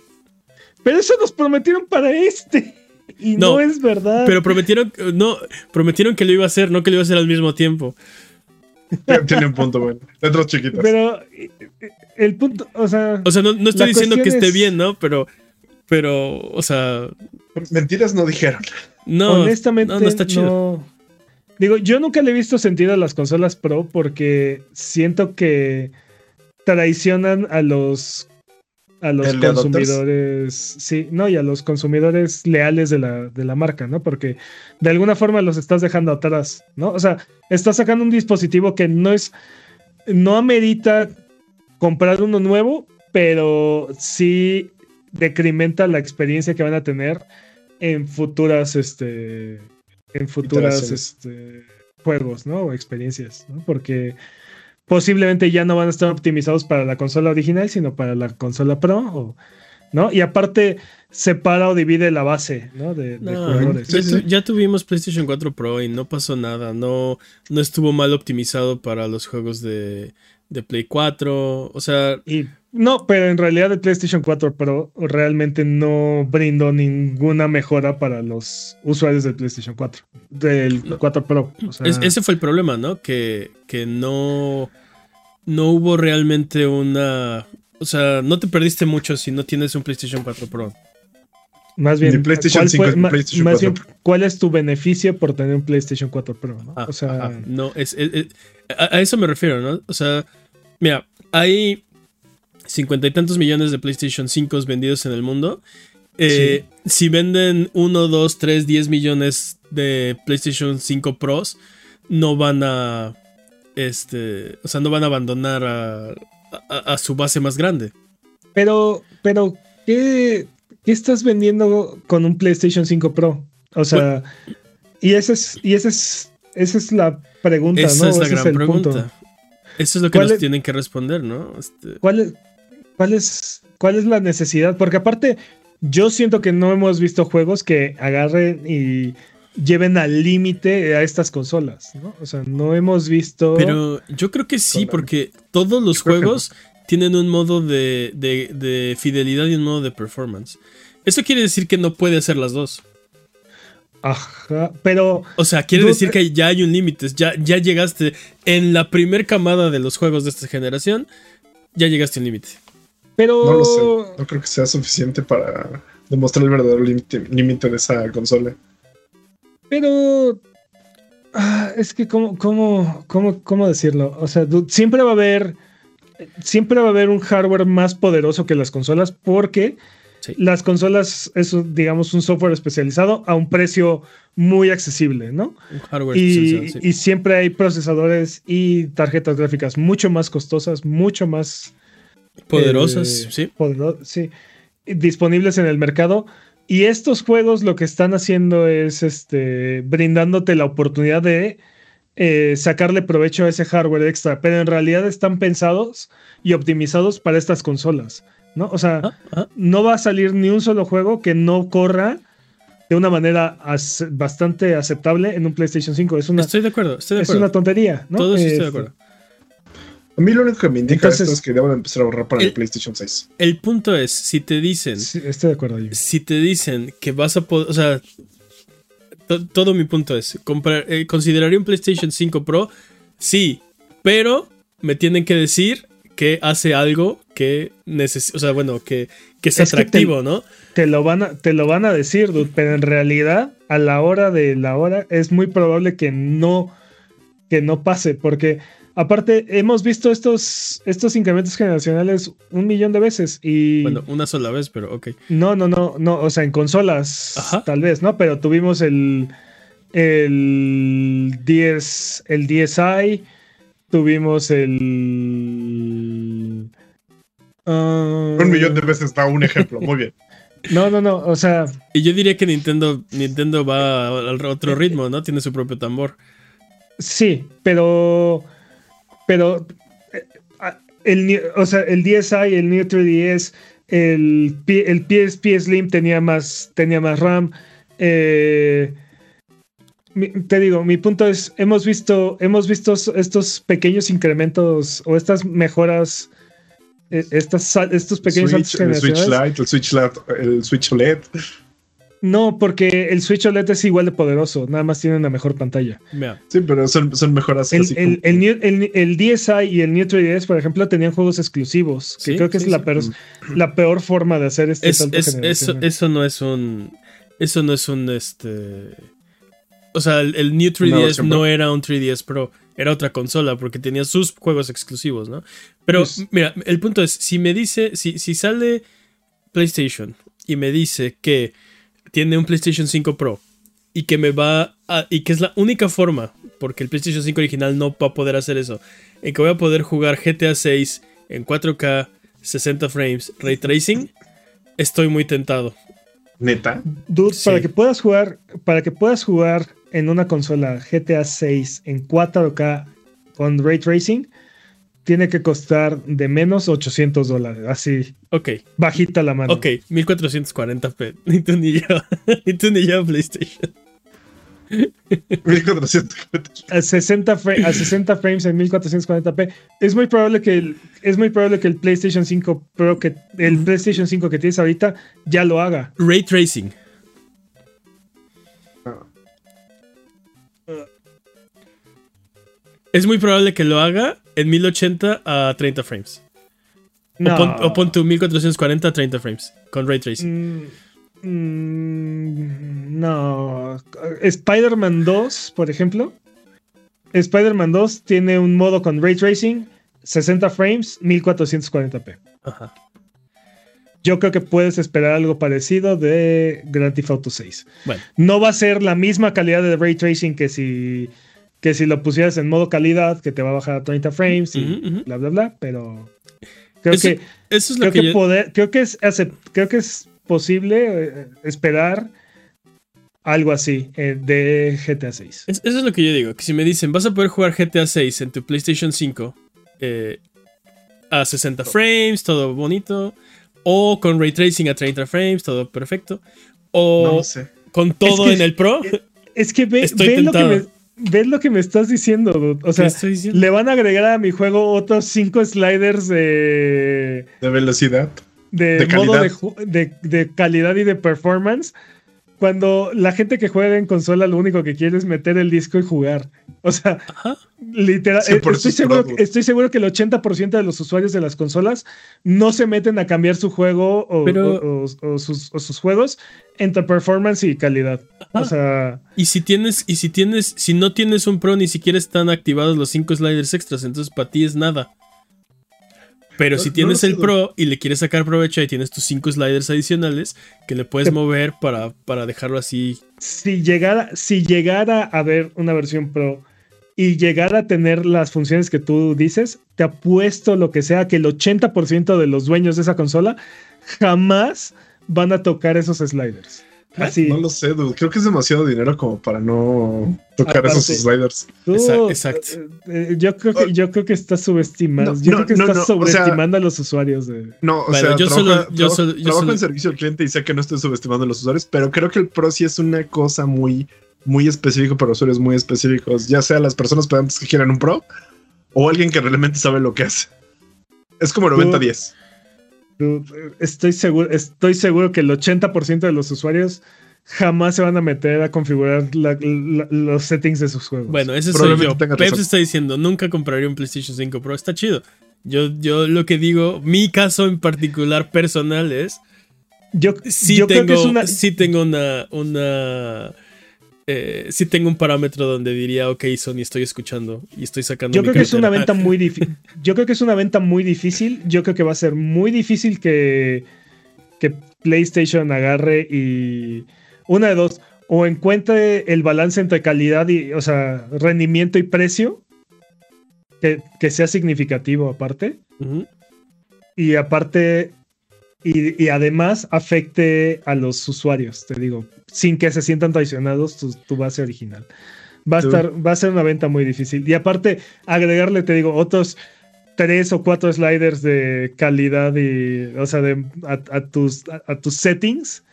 Pero eso nos prometieron para este. Y no, No, es verdad. Pero prometieron, no, prometieron que lo iba a hacer, no que lo iba a hacer al mismo tiempo. Tiene un punto bueno. Letras chiquitas. Pero eh, eh, el punto, o sea, O sea, no, no estoy diciendo que esté es- bien, ¿no? Pero, pero, o sea, Mentiras no dijeron. no. honestamente, no, no está chido. no- Digo, yo nunca le he visto sentido a las consolas Pro porque siento que traicionan a los a los consumidores, sí, no, y a los consumidores leales de la, de la marca, ¿no? Porque de alguna forma los estás dejando atrás, ¿no? O sea, estás sacando un dispositivo que no es, no amerita comprar uno nuevo, pero sí decrementa la experiencia que van a tener en futuras, este, en futuras, este, juegos, ¿no? O experiencias, ¿no? Porque posiblemente ya no van a estar optimizados para la consola original, sino para la consola Pro, o- ¿no? Y aparte separa o divide la base, ¿no? De, de No, jugadores. ya, tu- ya tuvimos PlayStation 4 Pro y no pasó nada. No, no estuvo mal optimizado para los juegos de, de Play 4. O sea, Y no, pero en realidad el PlayStation 4 Pro realmente no brindó ninguna mejora para los usuarios del PlayStation 4, del 4 Pro. O sea, es- ese fue el problema, ¿no? Que, que no, no hubo realmente una... O sea, no te perdiste mucho si no tienes un PlayStation 4 Pro. Más bien, PlayStation ¿cuál 5 fue- ni ma- PlayStation más 4 bien, ¿cuál es tu beneficio por tener un PlayStation 4 Pro? no? Ah, o sea, ajá. no, es, es- es- a, a eso me refiero, ¿no? O sea, mira, hay cincuenta y tantos millones de PlayStation 5 vendidos en el mundo. Eh, Si venden 1, 2, 3, 10 millones de PlayStation 5 Pros, no van a. Este. O sea, no van a abandonar a, a- a su base más grande. pero, pero, ¿qué, qué estás vendiendo con un PlayStation 5 Pro? O sea, y esa es, y esa es, esa es la pregunta, Esa ¿no? es la Ese gran el pregunta. punto. Eso es lo que ¿Cuál nos es- tienen que responder, ¿no? Este, ¿Cuál es, cuál, es, ¿Cuál es la necesidad? Porque aparte, yo siento que no hemos visto juegos que agarren y lleven al límite a estas consolas, ¿no? O sea, no hemos visto... Pero yo creo que sí, porque todos los juegos tienen un modo de, de- de fidelidad y un modo de performance. Eso quiere decir que no puede hacer las dos. Ajá, pero... O sea, quiere Dude, decir que ya hay un límite. Ya, ya llegaste en la primer camada de los juegos de esta generación. Ya llegaste a un límite. Pero... No lo sé. No creo que sea suficiente para demostrar el verdadero límite límite de esa consola. Pero. ah, es que, ¿cómo, cómo, cómo, ¿cómo decirlo? O sea, dude, siempre va a haber. Siempre va a haber un hardware más poderoso que las consolas porque Sí. las consolas es, digamos, un software especializado a un precio muy accesible, ¿no? Un hardware Y, especializado, sí. y siempre hay procesadores y tarjetas gráficas mucho más costosas, mucho más Poderosas, eh, sí. sí, disponibles en el mercado. Y estos juegos lo que están haciendo es este, brindándote la oportunidad de eh, sacarle provecho a ese hardware extra, pero en realidad están pensados y optimizados para estas consolas, ¿no? O sea, Ah, ah. no va a salir ni un solo juego que no corra de una manera ace- bastante aceptable en un PlayStation 5. Es una, Estoy de acuerdo, estoy de es acuerdo. una tontería, ¿no? Todo eso estoy de Este, acuerdo. A mí lo único que me indica Entonces- esto es que debo de empezar a ahorrar para el El- PlayStation 6. El punto es, si te dicen, sí, estoy de acuerdo. Si te dicen que vas a poder, o sea, to- todo mi punto es, comprar, eh, consideraría un PlayStation 5 Pro, sí, pero me tienen que decir que hace algo que necesita, o sea, bueno, que, que es, Es que te- atractivo, ¿no? Te lo van a, te lo van a decir, dude, pero en realidad, a la hora de la hora, es muy probable que no, que no pase, porque aparte hemos visto estos, estos incrementos generacionales un millón de veces y Bueno, una sola vez, pero ok. no, no, no, no, o sea, en consolas Ajá. tal vez, ¿no? Pero tuvimos el el 10, el DSi, tuvimos el ah, Un millón de veces da un ejemplo. Muy bien. No, no, no, o sea, Y yo diría que Nintendo, Nintendo va al otro ritmo, ¿no? Tiene su propio tambor. Sí, pero. Pero. eh, El, o sea, el DSi, el New 3DS, el, el PSP Slim tenía más, tenía más RAM. eh, te digo, mi punto es, hemos visto, hemos visto estos pequeños incrementos o estas mejoras, eh, estas, estos pequeños Switch, saltos el Switch. Lite, el Switch Lite, el Switch OLED. No, porque el Switch OLED es igual de poderoso, nada más tiene una mejor pantalla. Sí, pero son, son mejoras El, así el, como- el, New- el- el DSi y el New 3DS, por ejemplo, tenían juegos exclusivos, que Sí, creo que es sí, la, sí. peor, la peor forma de hacer este es, salto es- eso, eso no es un. Eso no es un este. o sea, el, el New 3DS versión no era un 3DS Pro, era otra consola porque tenía sus juegos exclusivos, ¿no? Pero Pues- mira, el punto es, si me dice, si, si sale PlayStation y me dice que tiene un PlayStation 5 Pro y que me va a, y que es la única forma, porque el PlayStation 5 original no va a poder hacer eso, en que voy a poder jugar GTA 6 en 4K, 60 frames, ray tracing, estoy muy tentado. Neta. Dude, Sí. para que puedas jugar, para que puedas jugar en una consola GTA 6 en 4K con ray tracing, tiene que costar de menos 800 dólares. Así, Ok, bajita la mano. ok, 1440p. Ni tú ni yo. ni tú ni yo, PlayStation. 1450. A 60, fra- a 60 frames en 1440p. Es muy probable que el, es muy probable que el PlayStation 5 Pro que el PlayStation 5 que tienes ahorita ya lo haga. Ray tracing. Ah. Es muy probable que lo haga en 1080 a 30 frames. No. O, pon, o pon tu 1440 a 30 frames con ray tracing. Mm, mm, no. Spider-Man 2, por ejemplo. Spider-Man 2 tiene un modo con ray tracing, 60 frames, 1440p. Ajá. Yo creo que puedes esperar algo parecido de Grand Theft Auto 6. Bueno, No va a ser la misma calidad de ray tracing que si, que si lo pusieras en modo calidad, que te va a bajar a 30 frames y bla, bla, bla. Pero creo Eso- que eso es creo lo que, que, yo- poder, creo que es creo que es posible eh, esperar algo así eh, de GTA 6. es- Eso es lo que yo digo. Que si me dicen, vas a poder jugar GTA 6 en tu PlayStation 5 eh, a 60 frames, todo bonito. O con ray tracing a 30 frames, todo perfecto. O No sé. con todo que- en el Pro. Es que ve, Estoy ve lo que me. Ves lo que me estás diciendo, dude. O sea, ¿Qué estoy diciendo? le van a agregar a mi juego otros cinco sliders de, De velocidad. de, De modo calidad. de, de- de calidad y de performance. Cuando la gente que juega en consola lo único que quiere es meter el disco y jugar. O sea, Ajá. literal, Sí, eh, estoy, seguro, que- estoy seguro que el 80% de los usuarios de las consolas no se meten a cambiar su juego o, Pero- o- o- o sus, o sus juegos entre performance y calidad. O sea, Y si tienes, y si tienes, si no tienes un Pro, ni siquiera están activados los 5 sliders extras, entonces para ti es nada. Pero No- si tienes el Pro y le quieres sacar provecho y tienes tus 5 sliders adicionales que le puedes mover para, para dejarlo así. si llegara, si llegara a haber una versión Pro y llegara a tener las funciones que tú dices, te apuesto lo que sea que el 80% de los dueños de esa consola jamás van a tocar esos sliders. Así. No lo sé, dude. Creo que es demasiado dinero como para no tocar Aparte- esos sliders. Tú, exacto. eh, eh, yo creo que yo creo que estás subestimando. No, yo no, creo que no, estás no, o sea- sobreestimando a los usuarios de. No, o Bueno, sea, yo trabajo, solo- yo trabajo- solo- yo trabajo solo- en servicio al cliente y sé que no estoy subestimando a los usuarios, pero creo que el Pro sí es una cosa muy, muy específica para usuarios muy específicos, ya sea las personas pedantes que quieran un Pro o alguien que realmente sabe lo que hace. Es como 90-10. Estoy seguro, estoy seguro que el 80% de los usuarios jamás se van a meter a configurar la- la- los settings de sus juegos. Bueno, ese soy yo. Peps está diciendo, nunca compraría un PlayStation 5 Pro. Está chido. Yo, yo lo que digo, mi caso en particular personal es, yo, sí yo tengo, creo que es una. sí tengo una, una eh, sí tengo un parámetro donde diría, ok, Sony, estoy escuchando y estoy sacando Yo mi creo que es una cartera". venta muy difícil. Yo creo que es una venta muy difícil. Yo creo que va a ser muy difícil que, que PlayStation agarre y una de dos o encuentre el balance entre calidad y, o sea, rendimiento y precio que, que sea significativo aparte y aparte y, y además afecte a los usuarios, te digo, sin que se sientan traicionados tu, tu base original. Va a, estar, va a ser una venta muy difícil. Y aparte, agregarle, te digo, otros tres o cuatro sliders de calidad y, o sea, de, a, a tus, a, a tus settings.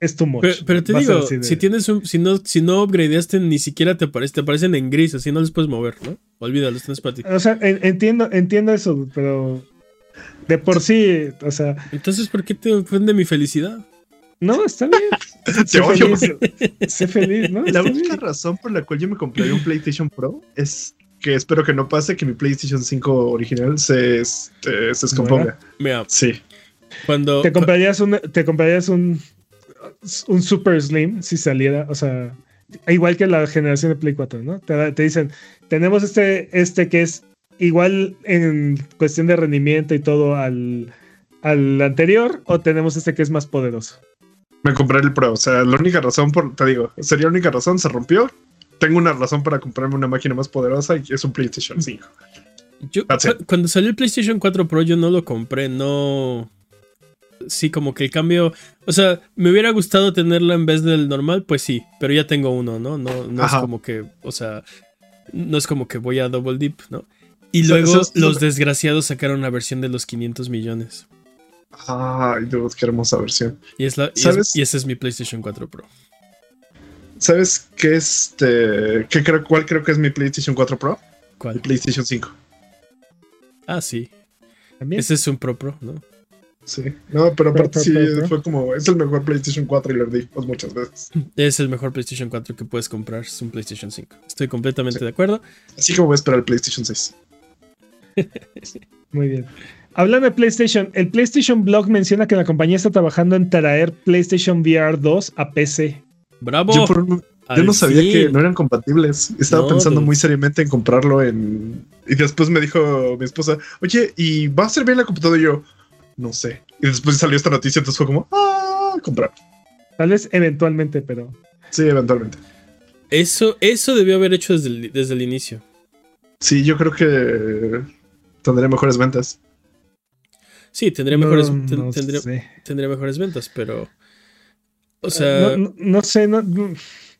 Es too much. Pero, pero te Va digo, de- si tienes un, si no, si no upgradeaste, ni siquiera te aparece, te aparecen en gris, así no les puedes mover, ¿no? Olvídalo, tienes para ti. O sea, en- entiendo, entiendo eso, pero de por sí, o sea, Entonces, ¿por qué te ofende mi felicidad? no, está bien. Te Sé odio. feliz, sé feliz, ¿no? La Está única bien. razón por la cual yo me compraría un PlayStation Pro es que espero que no pase que mi PlayStation 5 original se, este, se descomponga. Mira, Sí. cuando. Te comprarías un, te comprarías un, un Super Slim si saliera, o sea, igual que la generación de Play 4, ¿no? Te, te dicen, tenemos este, este que es igual en cuestión de rendimiento y todo al, al anterior, o tenemos este que es más poderoso. Me compré el Pro, o sea, la única razón por, te digo, sería la única razón, se rompió. Tengo una razón para comprarme una máquina más poderosa y es un PlayStation 5. Yo, cuando salió el PlayStation 4 Pro yo no lo compré, no... Sí, como que el cambio... O sea, me hubiera gustado tenerlo en vez del normal, pues sí, pero ya tengo uno, ¿no? No, no es como que, o sea, no es como que voy a double dip, ¿no? Y luego los desgraciados sacaron la versión de los 500 millones. Ay, Dios, qué hermosa versión. Y, es la, y, ese es mi PlayStation 4 Pro. ¿Sabes qué este qué creo, cuál creo que es mi PlayStation 4 Pro? ¿Cuál? PlayStation 5. Ah, sí. Ese es un Pro Pro, ¿no? Sí. No, pero aparte sí, fue como, es el mejor PlayStation 4 y lo di pues, muchas veces. Es el mejor PlayStation 4 que puedes comprar, es un PlayStation 5. Estoy completamente de acuerdo. Así como voy a esperar el PlayStation 6. Muy bien. Hablando de PlayStation, el PlayStation Blog menciona que la compañía está trabajando en traer PlayStation VR 2 a PC. ¡Bravo! Yo, no sabía que no eran compatibles. Estaba pensando muy seriamente en comprarlo en... Y después me dijo mi esposa, oye, ¿y va a ser bien la computadora? Y yo, no sé. Y después salió esta noticia, entonces fue como, ah, comprar. Tal vez eventualmente, pero... Sí, eventualmente. Eso, eso debió haber hecho desde desde el inicio. Sí, yo creo que tendría mejores ventas. Sí, tendría mejores, tendría, mejores ventas, pero. O sea. No, sé, no,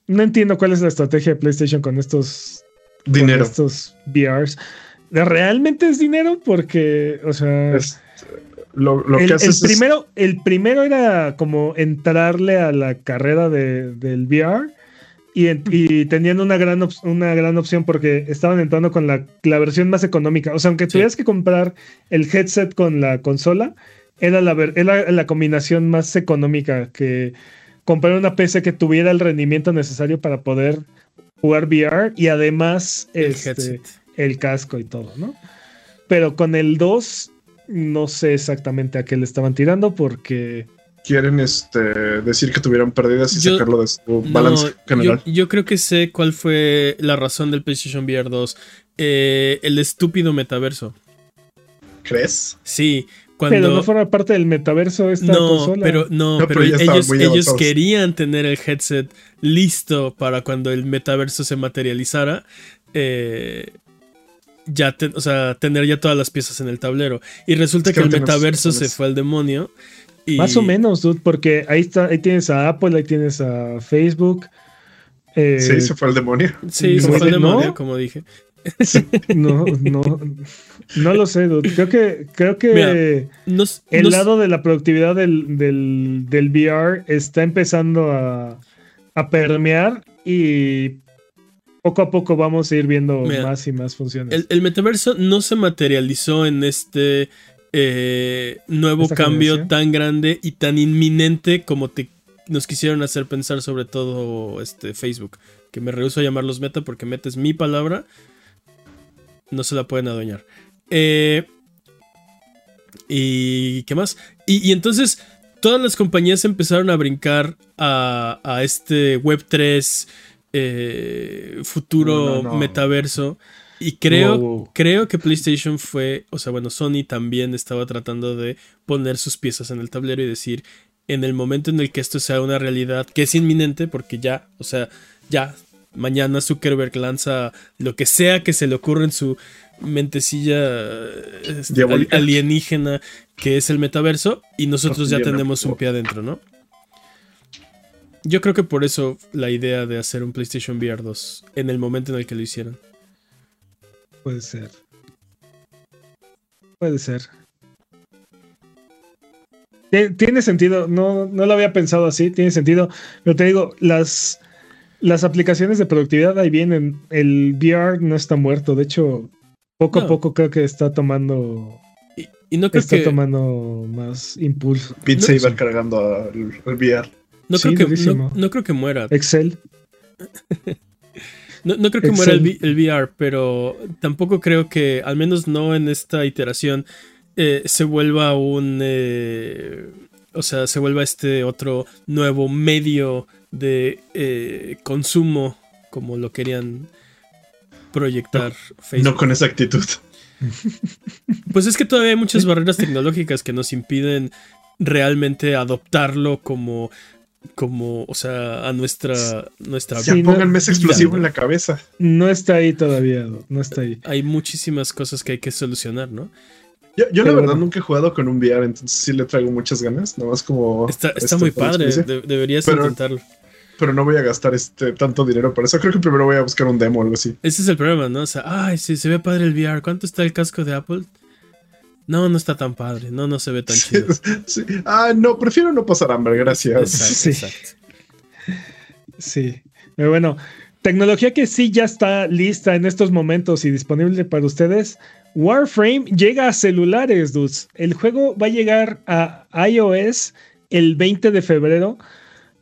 entiendo cuál es la estrategia de PlayStation con estos. Dinero. estos VRs. ¿Realmente es dinero? Porque, o sea. lo, que el, primero, el primero era como entrarle a la carrera de, del VR y, teniendo una gran, una gran opción porque estaban entrando con la, la versión más económica. O sea, aunque tuvieras que comprar el headset con la consola, era la, era la combinación más económica que comprar una PC que tuviera el rendimiento necesario para poder jugar VR y además el, este, el casco y todo, ¿no? Pero con el 2 no sé exactamente a qué le estaban tirando porque quieren este, decir que tuvieron pérdidas y sacarlo de su balance general. Yo, creo que sé cuál fue la razón del PlayStation VR 2. Eh, el estúpido metaverso. ¿Crees? Sí. Cuando... Pero no forma parte del metaverso esta no, Pero, no, pero, ellos, ellos querían tener el headset listo para cuando el metaverso se materializara. Eh, ya, o sea, tener ya todas las piezas en el tablero. Y resulta que, el metaverso se fue al demonio más o menos, dude, porque ahí, está, ahí tienes a Apple, ahí tienes a Facebook. Eh, sí, se fue al demonio. Sí, se fue al demonio, como dije. no, no, no lo sé, dude. Creo que, creo que el lado de la productividad del, del, del, VR está empezando a, a permear y poco a poco vamos a ir viendo más y más funciones. El, el, metaverso no se materializó en este eh, nuevo cambio tan grande y tan inminente como te, nos quisieron hacer pensar sobre todo este Facebook. Que me rehuso a llamarlos meta porque metes mi palabra. No se la pueden adueñar. Eh, y qué más. Y, entonces todas las compañías empezaron a brincar a, este Web3 eh, futuro metaverso. Y creo, creo que PlayStation fue, o sea, bueno, Sony también estaba tratando de poner sus piezas en el tablero y decir, en el momento en el que esto sea una realidad, que es inminente, porque ya, o sea, ya, mañana Zuckerberg lanza lo que sea que se le ocurra en su mentecilla este, alienígena que es el metaverso y nosotros ya tenemos un pie adentro, ¿no? Yo creo que por eso la idea de hacer un PlayStation VR 2 en el momento en el que lo hicieron. Puede ser. Puede ser. Tiene sentido, no, no lo había pensado así, tiene sentido, pero te digo, las, las aplicaciones de productividad ahí vienen, el VR no está muerto, de hecho, poco a poco creo que está tomando... Y, no creo está tomando más impulso. Beat Saber cargando al, VR. No, creo que, no creo que muera. Excel. No, creo que muera el, VR, pero tampoco creo que, al menos no en esta iteración, eh, se vuelva un... Eh, o sea, se vuelva este otro nuevo medio de eh, consumo como lo querían proyectar Facebook. No con esa actitud. Pues es que todavía hay muchas barreras tecnológicas que nos impiden realmente adoptarlo como como, o sea, a nuestra nuestra Ya Sí, no- pónganme ese explosivo ¿no? en la cabeza. No está ahí todavía, no está ahí. hay muchísimas cosas que hay que solucionar, ¿no? Yo, yo la verdad bueno. nunca he jugado con un VR, entonces sí le traigo muchas ganas. Nada más como. Está, está este, muy padre, de- deberías Pero- intentarlo. Pero no voy a gastar este tanto dinero para eso. Creo que primero voy a buscar un demo o algo así. Ese es el problema, ¿no? O sea, ay, sí, se ve padre el VR. ¿Cuánto está el casco de Apple? No, no está tan padre. No, no se ve tan chido. Sí. Ah, no, prefiero no pasar hambre, gracias. Exacto, Sí. exacto. Sí. Pero bueno, tecnología que sí ya está lista en estos momentos y disponible para ustedes. Warframe llega a celulares, dudes. El juego va a llegar a iOS el 20 de febrero,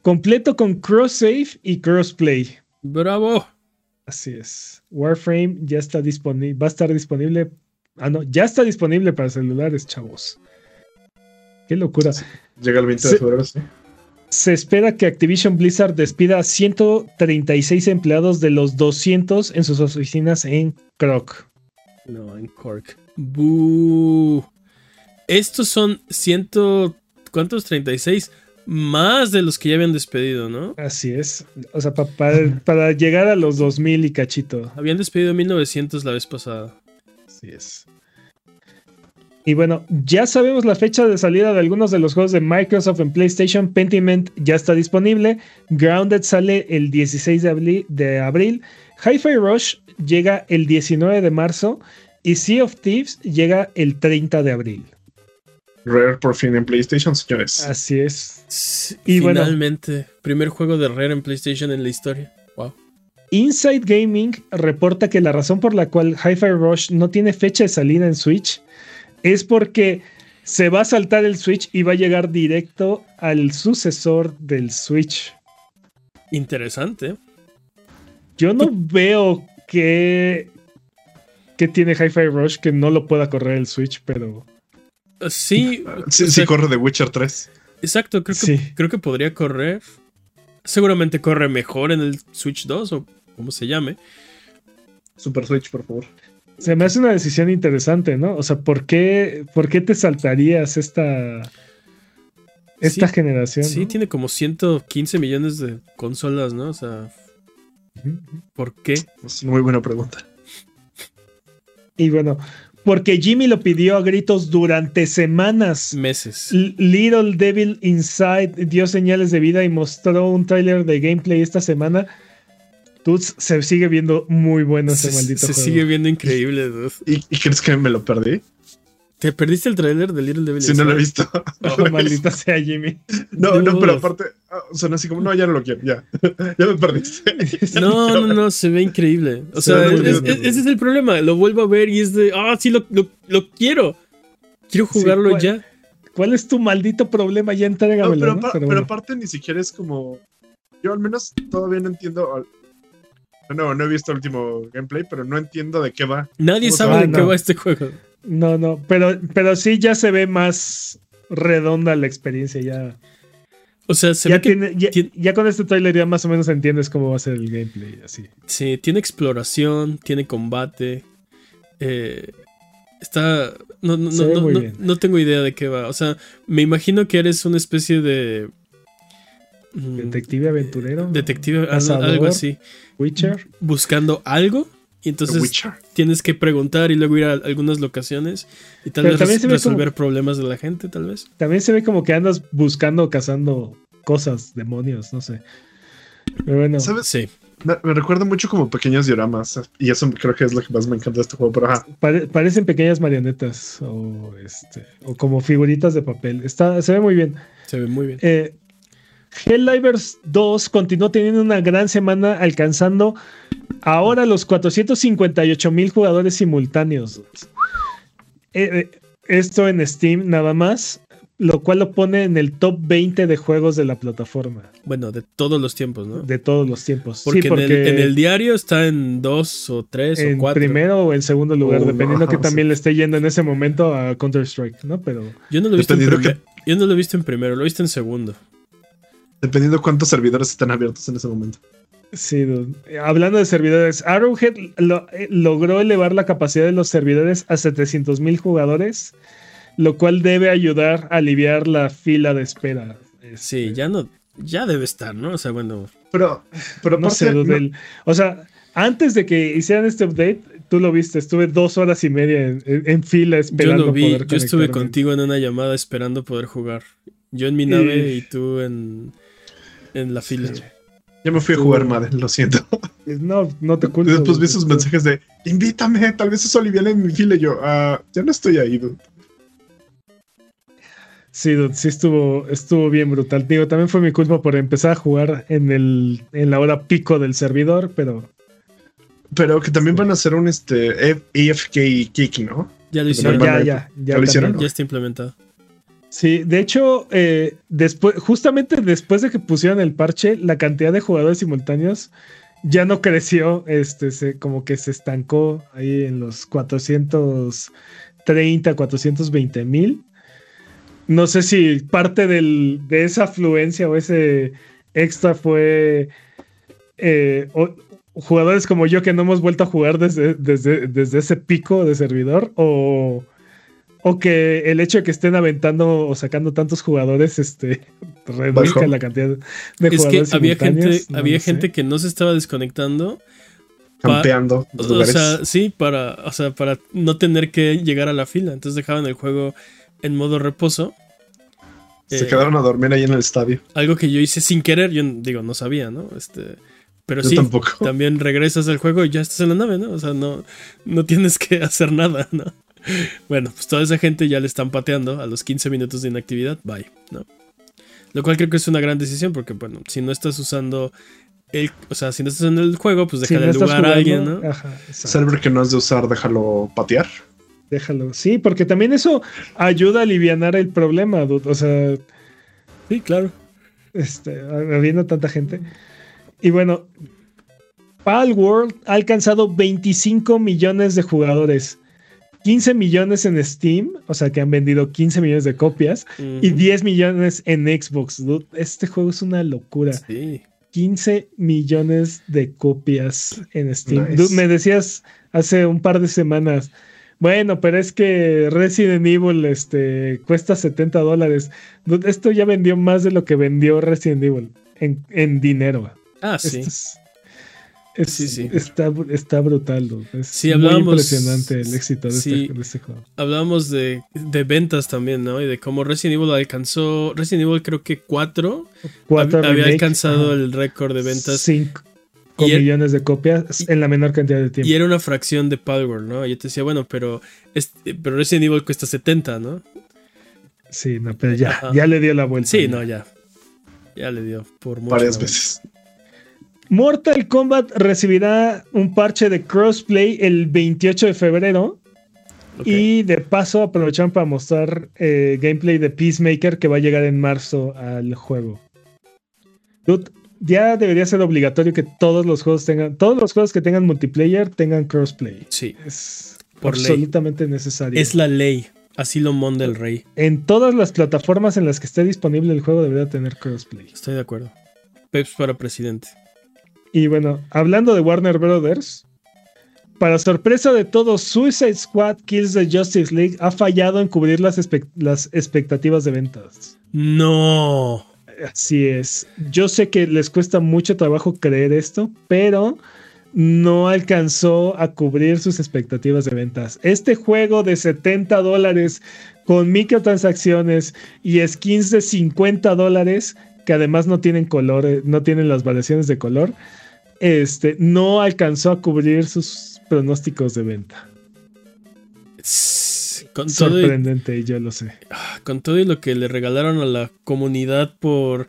completo con cross-save y crossplay. Bravo. Así es. Warframe ya está disponible, va a estar disponible. Ah, no, ya está disponible para celulares, chavos. Qué locura. Llega el 20 Sí. de febrero, sí. Se espera que Activision Blizzard despida a 136 empleados de los 200 en sus oficinas en Croc. No, en Cork. Bú. Estos son ciento. ¿Cuántos? 36. Más de los que ya habían despedido, ¿no? Así es. O sea, pa- pa- para llegar a los 2000 y cachito. Habían despedido 1900 la vez pasada. Así es. Y bueno, ya sabemos la fecha de salida de algunos de los juegos de Microsoft en PlayStation. Pentiment ya está disponible. Grounded sale el 16 de abril. De abril. Hi-Fi Rush llega el 19 de marzo. Y Sea of Thieves llega el 30 de abril. Rare por fin en PlayStation, señores. Así es. Y bueno. Finalmente, primer juego de Rare en PlayStation en la historia. Inside Gaming reporta que la razón por la cual Hi-Fi Rush no tiene fecha de salida en Switch es porque se va a saltar el Switch y va a llegar directo al sucesor del Switch. Interesante. Yo no veo que, que tiene Hi-Fi Rush que no lo pueda correr el Switch, pero Sí, Sí, o sí sea, corre de Witcher 3. exacto. Creo que, Sí. creo que podría correr. Seguramente corre mejor en el Switch 2 o como se llame. Super Switch, por favor. se me hace una decisión interesante, ¿no? O sea, ¿por qué, por qué te saltarías esta, esta Sí, generación? Sí, no? tiene como 115 millones de consolas, ¿no? O sea, ¿por qué? Es una muy buena pregunta. Y bueno, porque Jimmy lo pidió a gritos durante semanas. Meses. L- Little Devil Inside dio señales de vida y mostró un tráiler de gameplay esta semana. Tú se sigue viendo muy bueno ese Se, maldito se juego. sigue viendo increíble. ¿Y, y crees que me lo perdí? ¿Te perdiste el trailer de Little Devil Si no lo he visto. Oh, maldito sea Jimmy. No, no, pero aparte, ah, son así como, no, ya no lo quiero, ya. ya me perdiste. No, no, no, se ve increíble. O Se sea, ve muy es- bien. es- ese es el problema. Lo vuelvo a ver y es de, ah, sí, lo, lo, lo quiero. Quiero Sí, jugarlo ¿cuál- ya. ¿Cuál es tu maldito problema? Ya No, entrégamelo, pero, ¿no? Pero pero bueno. aparte ni siquiera es como. Yo al menos todavía no entiendo. No, no he visto el último gameplay, pero no entiendo de qué va. Nadie ¿Cómo sabe de Ah, qué no. va este juego. No, no, pero, pero sí ya se ve más redonda la experiencia. Ya, O sea, se ya, ve que ya, tiene- ya con este trailer ya más o menos entiendes cómo va a ser el gameplay. Así. sí, tiene exploración, tiene combate. eh, está. No, no, no, no tengo idea de qué va. O sea, me imagino que eres una especie de. Mm, Detective aventurero. Detective, algo, Cazador. algo así. Witcher. Buscando algo. Y entonces tienes que preguntar y luego ir a algunas locaciones y tal Pero vez también res- se ve resolver problemas de la gente, tal vez. También se ve como que andas buscando, cazando cosas, demonios, no sé. Pero bueno, ¿Sabes? Sí. Me, me recuerda mucho como pequeños dioramas. Y eso creo que es lo que más me encanta de este juego. Pero ajá. pare- parecen pequeñas marionetas o, este, o como figuritas de papel. Está, se ve muy bien. Se ve muy bien. Eh, Helldivers 2 continuó teniendo una gran semana alcanzando ahora los 458 mil jugadores simultáneos. Eh, eh, esto en Steam nada más, lo cual lo pone en el top 20 de juegos de la plataforma Bueno, de todos los tiempos, ¿no? de todos los tiempos. Porque, sí, en, porque el, en el diario está en dos o tres o en cuatro. primero o en segundo lugar, Oh, dependiendo no, que sí. también le esté yendo en ese momento a Counter-Strike, ¿no? Pero Yo no lo he visto en Yo no lo he visto en primero, lo he visto en segundo. Dependiendo de cuántos servidores están abiertos en ese momento. Sí, dude. hablando de servidores, Arrowhead lo- eh, logró elevar la capacidad de los servidores a 700 mil jugadores, lo cual debe ayudar a aliviar la fila de espera. Sí, Este, ya no. Ya debe estar, ¿no? O sea, bueno. Pero, pero No sé, dude, no- el- o sea, antes de que hicieran este update, tú lo viste, estuve dos horas y media en, en- en fila Yo esperando lo vi. poder Yo estuve contigo en una llamada esperando poder jugar. Yo en mi Y- nave y tú en. En la fila. Sí. ya me fui a jugar Madden, lo siento. No, no te Y culpo. después vi sus mensajes de invítame, tal vez eso aliviane en mi fila. Y yo, ah, ya no estoy ahí, dude. Sí, dude, sí estuvo, estuvo bien brutal. Digo, también fue mi culpa por empezar a jugar en, el, en la hora pico del servidor, pero Pero que también van a hacer un este AFK kick, ¿no? Ya lo hicieron. ya, ya, ya. ¿Ya lo hicieron? Ya está implementado. Sí, de hecho, eh, después, justamente después de que pusieron el parche, la cantidad de jugadores simultáneos ya no creció, este, como que se estancó ahí en los 430, 420 mil. No sé si parte de esa afluencia o ese extra fue eh, jugadores como yo que no hemos vuelto a jugar desde, desde, desde ese pico de servidor o, o que el hecho de que estén aventando o sacando tantos jugadores este reduzca la cantidad de Es que jugadores había gente, simultáneos, no había lo sé. gente que no se estaba desconectando. Pa- Campeando los O lugares. sea, sí, para, o sea, para no tener que llegar a la fila. Entonces dejaban el juego en modo reposo. Se Eh, quedaron a dormir ahí en el estadio. Algo que yo hice sin querer, yo digo, no sabía, ¿no? Este, pero Yo sí, tampoco. también regresas al juego y ya estás en la nave, ¿no? O sea, no, no tienes que hacer nada, ¿no? Bueno, pues toda esa gente ya le están pateando a los 15 minutos de inactividad, bye, ¿no? Lo cual creo que es una gran decisión porque, bueno, si no estás usando el, o sea, si no estás en el juego, pues Si déjale no el estás lugar a alguien, ¿no? ajá. Server que no es de usar, déjalo patear. déjalo. Sí, porque también eso ayuda a aliviar el problema, dude. O sea, Sí, claro. este, habiendo tanta gente. Y bueno, Pal World ha alcanzado 25 millones de jugadores. 15 millones en Steam, o sea que han vendido 15 millones de copias, y Ujú. 10 millones en Xbox. dude. Este juego es una locura. Sí. 15 millones de copias en Steam. Nice. Dude, me decías hace un par de semanas. Bueno, pero es que Resident Evil este, cuesta 70 dólares. Dude, Esto ya vendió más de lo que vendió Resident Evil en, en dinero. Ah, Esto sí. es- es- Sí, sí. Está, está brutal. dude. Es Sí, muy impresionante el éxito de, sí. este, de este juego. Hablábamos de, de ventas también, ¿no? Y de cómo Resident Evil alcanzó. Resident Evil creo que 4 Cuatro había alcanzado el récord de ventas. 5 Y el- millones de copias en la menor cantidad de tiempo. Y era una fracción de Palworld, ¿no? Y yo te decía, bueno, pero, este, pero Resident Evil cuesta 70, ¿no? Sí, no, pero ya, Ajá. ya le dio la vuelta. Sí, no, ya. Ya le dio por mucho. varias veces. Mortal Kombat recibirá un parche de crossplay el 28 de febrero. Y de paso aprovechan para mostrar eh, gameplay de Peacemaker que va a llegar en marzo al juego. Dude, ya debería ser obligatorio que todos los juegos tengan, todos los juegos que tengan multiplayer tengan crossplay. Sí, Es Por ley. absolutamente necesario. es la ley. Así lo monda el rey. En todas las plataformas en las que esté disponible el juego debería tener crossplay. Estoy de acuerdo. Peps para presidente. Y bueno, hablando de Warner Brothers, para sorpresa de todos, Suicide Squad Kills the Justice League ha fallado en cubrir las, espe- las expectativas de ventas. No. Así es. Yo sé que les cuesta mucho trabajo creer esto, pero no alcanzó a cubrir sus expectativas de ventas. Este juego de 70 dólares con microtransacciones y skins de 50 dólares, que además no tienen colores, no tienen las variaciones de color, este, no alcanzó a cubrir sus pronósticos de venta. Con todo, y, Sorprendente, yo lo sé. con todo y lo que le regalaron a la comunidad por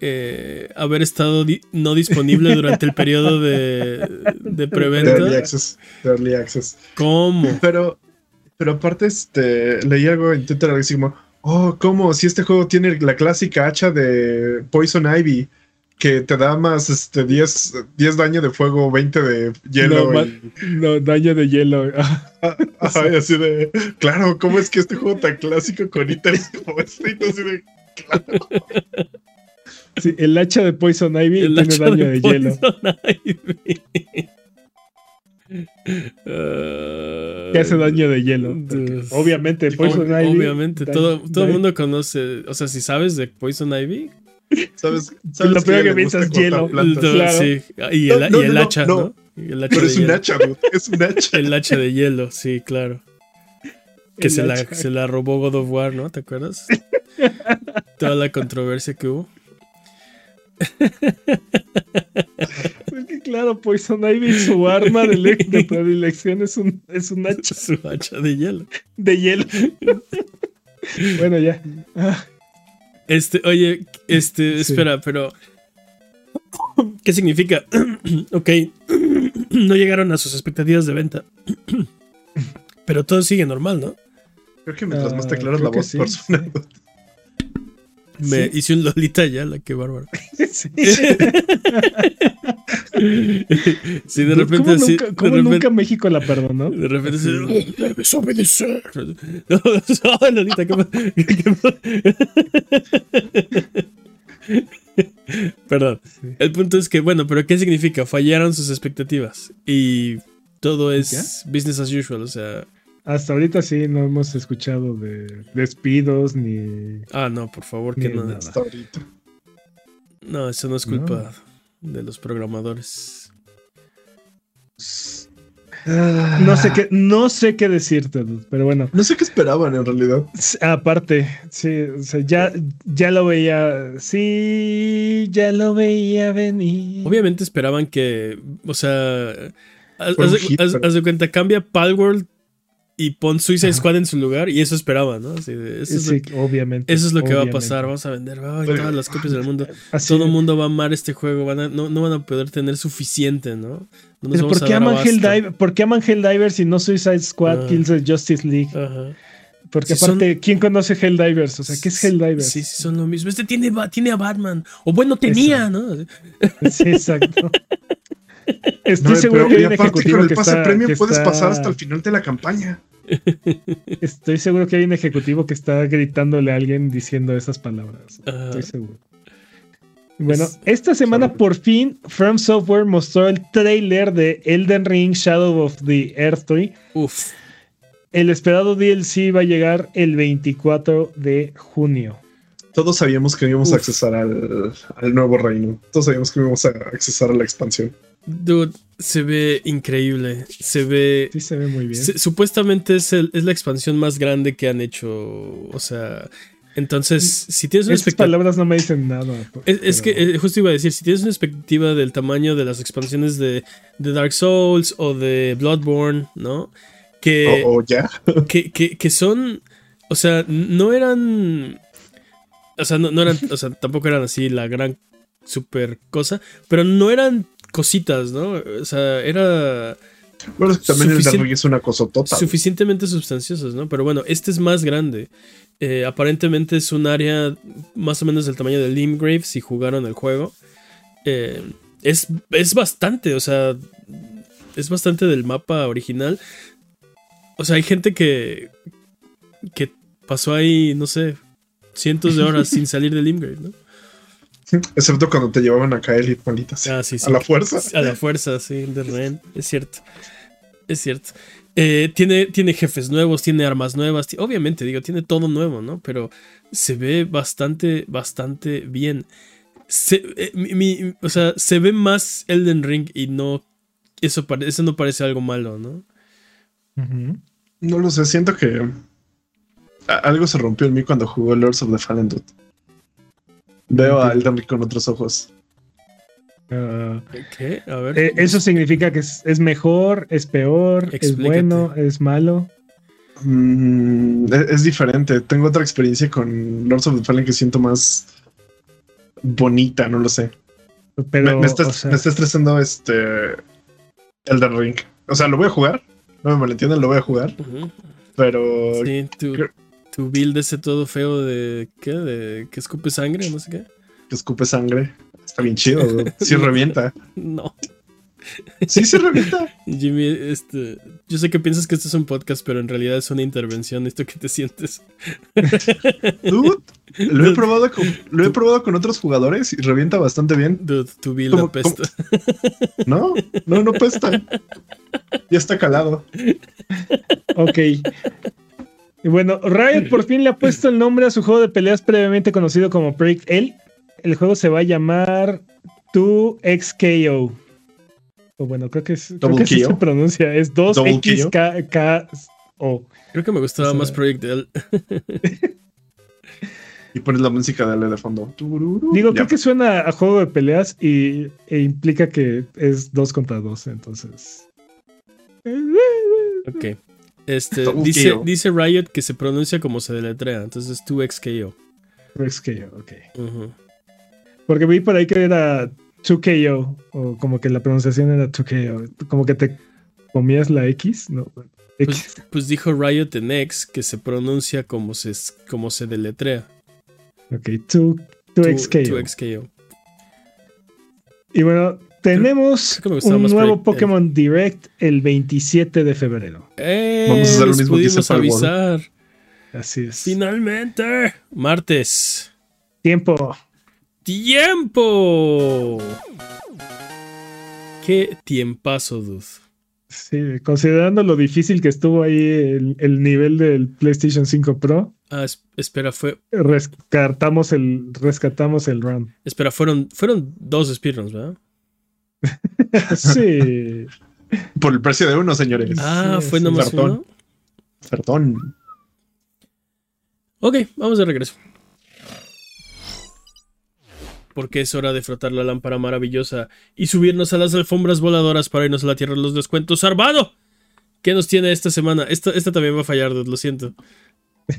eh, haber estado di- no disponible durante el periodo de, de De Early preventa. Access. de Early Access. ¿Cómo? Pero, pero aparte, este, leí algo en Twitter así como, oh, ¿cómo? Si este juego tiene la clásica hacha de Poison Ivy, que te da más, este, 10, 10 daño de fuego, 20 de hielo. No, ma- y- No, daño de hielo. Y así de, claro, ¿cómo es que este juego tan clásico con ítems como este? Así de, Sí, el hacha de Poison Ivy El tiene daño de de, hielo. Poison Ivy. Ah, Que hace daño de hielo. Obviamente, Poison Ob- Ivy. Obviamente, todo, todo el mundo conoce. O sea, si sabes de Poison Ivy, ¿Sabes? Lo sabes ella que gusta piensas, hielo. plantas. todo- claro. sí. Y el, No, no, y el no, hacha, no. ¿no? Y el hacha Pero de es un hacha, dude. Es un hacha. El hacha de hielo, sí, claro. Que se la, se la robó God of War, ¿no? ¿Te acuerdas? Toda la controversia que hubo. Porque claro, Poison Ivy, su arma de, le- de predilección es un, es un hacha Su hacha de hielo. de hielo. bueno, ya. Ah, Este, oye, este, Sí. espera, pero. ¿Qué significa? ok, no llegaron a sus expectativas de venta. pero todo sigue normal, ¿no? Creo que mientras más te Ah, aclaras la voz, sí, sí. Me Sí. hice un Lolita ya, la que bárbaro. Sí. Sí, de ¿Cómo repente así. nunca, de cómo repente, nunca México la perdonó? De repente así, debes obedecer. No, no, Lolita, ¿qué qué pa- Perdón. Sí. El punto es que, bueno, pero ¿qué significa? Fallaron sus expectativas. Y todo es business as usual. O sea, Hasta ahorita sí no hemos escuchado de despidos ni. ah, no, por favor, que no. nada. Hasta ahorita. No, eso no es culpa de los programadores. No sé qué, no sé qué decirte, pero bueno. No sé qué esperaban en realidad. Aparte, sí, o sea, ya, ya lo veía. Sí, ya lo veía venir. Obviamente esperaban que, o sea, haz, Fue un haz de- hit, haz- pero- haz de cuenta, cambia Palworld y pon Suicide Squad en su lugar y eso esperaban, ¿no? Así de, eso, es Sí, lo, obviamente. eso es lo que va a pasar, vamos a vender ay, Pero- todas las copias del mundo. Así- Todo el mundo va a amar este juego, van a- no, no van a poder tener suficiente, ¿no? No nos ¿por a qué, aman. Helldiver, ¿Por qué aman Helldivers y no Suicide Squad, Ah. Kills the Justice League? Ajá. Porque son- aparte, ¿quién conoce Helldivers? O sea, ¿qué es Helldivers? Sí, sí, son lo mismo. Este tiene, tiene a Batman. O bueno, tenía, ¿no? Sí, exacto. Estoy No, seguro pero- que hay un ejecutivo con el que pase está, premium que puedes está- pasar hasta el final de la campaña. Estoy seguro que hay un ejecutivo que está gritándole a alguien diciendo esas palabras. Estoy seguro. Bueno, Es- esta semana Sorry. por fin From Software mostró el trailer de Elden Ring Shadow of the Earth Tree. Uf. El esperado DLC va a llegar el 24 de junio. Todos sabíamos que íbamos a accesar al, al nuevo reino. Todos sabíamos que íbamos a accesar a la expansión. Dude, se ve increíble. Se ve. Sí se ve muy bien. se- supuestamente es, el- es la expansión más grande que han hecho. O sea. Entonces, si tienes una Estas expectativa. palabras no me dicen nada. Es, es que eh, justo iba a decir, si tienes una expectativa del tamaño de las expansiones de, de Dark Souls o de Bloodborne, ¿no? Que, ya. que, que, que son, o sea, no eran, o sea, no, no eran, o sea, tampoco eran así la gran super cosa, pero no eran cositas, ¿no? O sea, era Bueno, es que también el es una cosotota. suficientemente sustanciosos, ¿no? Pero bueno, este es más grande. Eh, aparentemente es un área más o menos del tamaño de Limgrave si jugaron el juego. Eh, es, es bastante, o sea, es bastante del mapa original. O sea, hay gente que, que pasó ahí, no sé, cientos de horas sin salir de Limgrave, ¿no? Excepto cuando te llevaban a caer y. Ah, sí, sí. A la fuerza. A la fuerza, sí, de Ren. Es cierto. Es cierto. Eh, tiene, tiene jefes nuevos, tiene armas nuevas. Obviamente, digo, tiene todo nuevo, ¿no? Pero se ve bastante, bastante bien. Se, eh, mi- mi- o sea, se ve más Elden Ring y no. Eso, pare- eso no parece algo malo, ¿no? No lo sé, siento que algo se rompió en mí cuando jugó Lords of the Fallen Dude. Veo a Elden Ring con otros ojos. Ah, ¿Qué? A ver. eh, eso significa que es, es mejor, es peor, es bueno, es malo. Mm, es, es diferente. Tengo otra experiencia con Lords of the Fallen que siento más bonita, no lo sé. Pero, me, me está, o sea, me está estresando este Elden Ring. O sea, lo voy a jugar. No me malentiendan, lo voy a jugar. Pero Sí, creo- tu build ese todo feo de. ¿Qué? De que escupe sangre, no sé qué. que escupe sangre. Está bien chido, güey. Sí revienta. No. Sí se revienta. Jimmy, este, yo sé que piensas que esto es un podcast, pero en realidad es una intervención. ¿Esto que te sientes? Dude, lo he probado con, lo he probado con otros jugadores y revienta bastante bien. Dude, tu vida ¿Cómo- pesta. No, no, no pesta. Ya está calado. Ok. Y bueno, Riot por fin le ha puesto el nombre a su juego de peleas previamente conocido como Project L. El juego se va a llamar 2XKO. O bueno, creo que, es, creo que así se pronuncia. Es Double 2XKO. Creo que me gustaba O sea- más Project L. Y pones la música de de fondo. Digo, Ya. creo que suena a juego de peleas y, e implica que es 2 contra 2, entonces. Ok. Este, dice, KO. dice Riot que se pronuncia como se deletrea, entonces 2XKO. 2XKO, ok. Ujú. Porque vi por ahí que era 2KO, o como que la pronunciación era 2KO, como que te comías la X, ¿no? X. Pues, pues dijo Riot en X que se pronuncia como se, como se deletrea. Ok, 2, 2XKO. 2XKO. Y bueno, tenemos creo un nuevo Pokémon Direct el 27 de febrero. ¡Eh! Vamos a hacer lo mismo que hice pudimos avisar. Así es. Finalmente. Martes. Tiempo. ¡Tiempo! ¡Qué tiempazo, dude! Sí, considerando lo difícil que estuvo ahí el, el nivel del PlayStation 5 Pro, Ah, es- espera, fue, rescatamos el, rescatamos el run. espera, fueron, fueron dos speedruns, ¿verdad? Sí. Por el precio de uno, señores. Ah, Sí, fue sí. nomás Cartón. uno. Perdón. Ok, vamos de regreso. Porque es hora de frotar la lámpara maravillosa y subirnos a las alfombras voladoras para irnos a la tierra de los descuentos. ¡Armado! ¿Qué nos tiene esta semana? Esta, esta también va a fallar, dude, lo siento.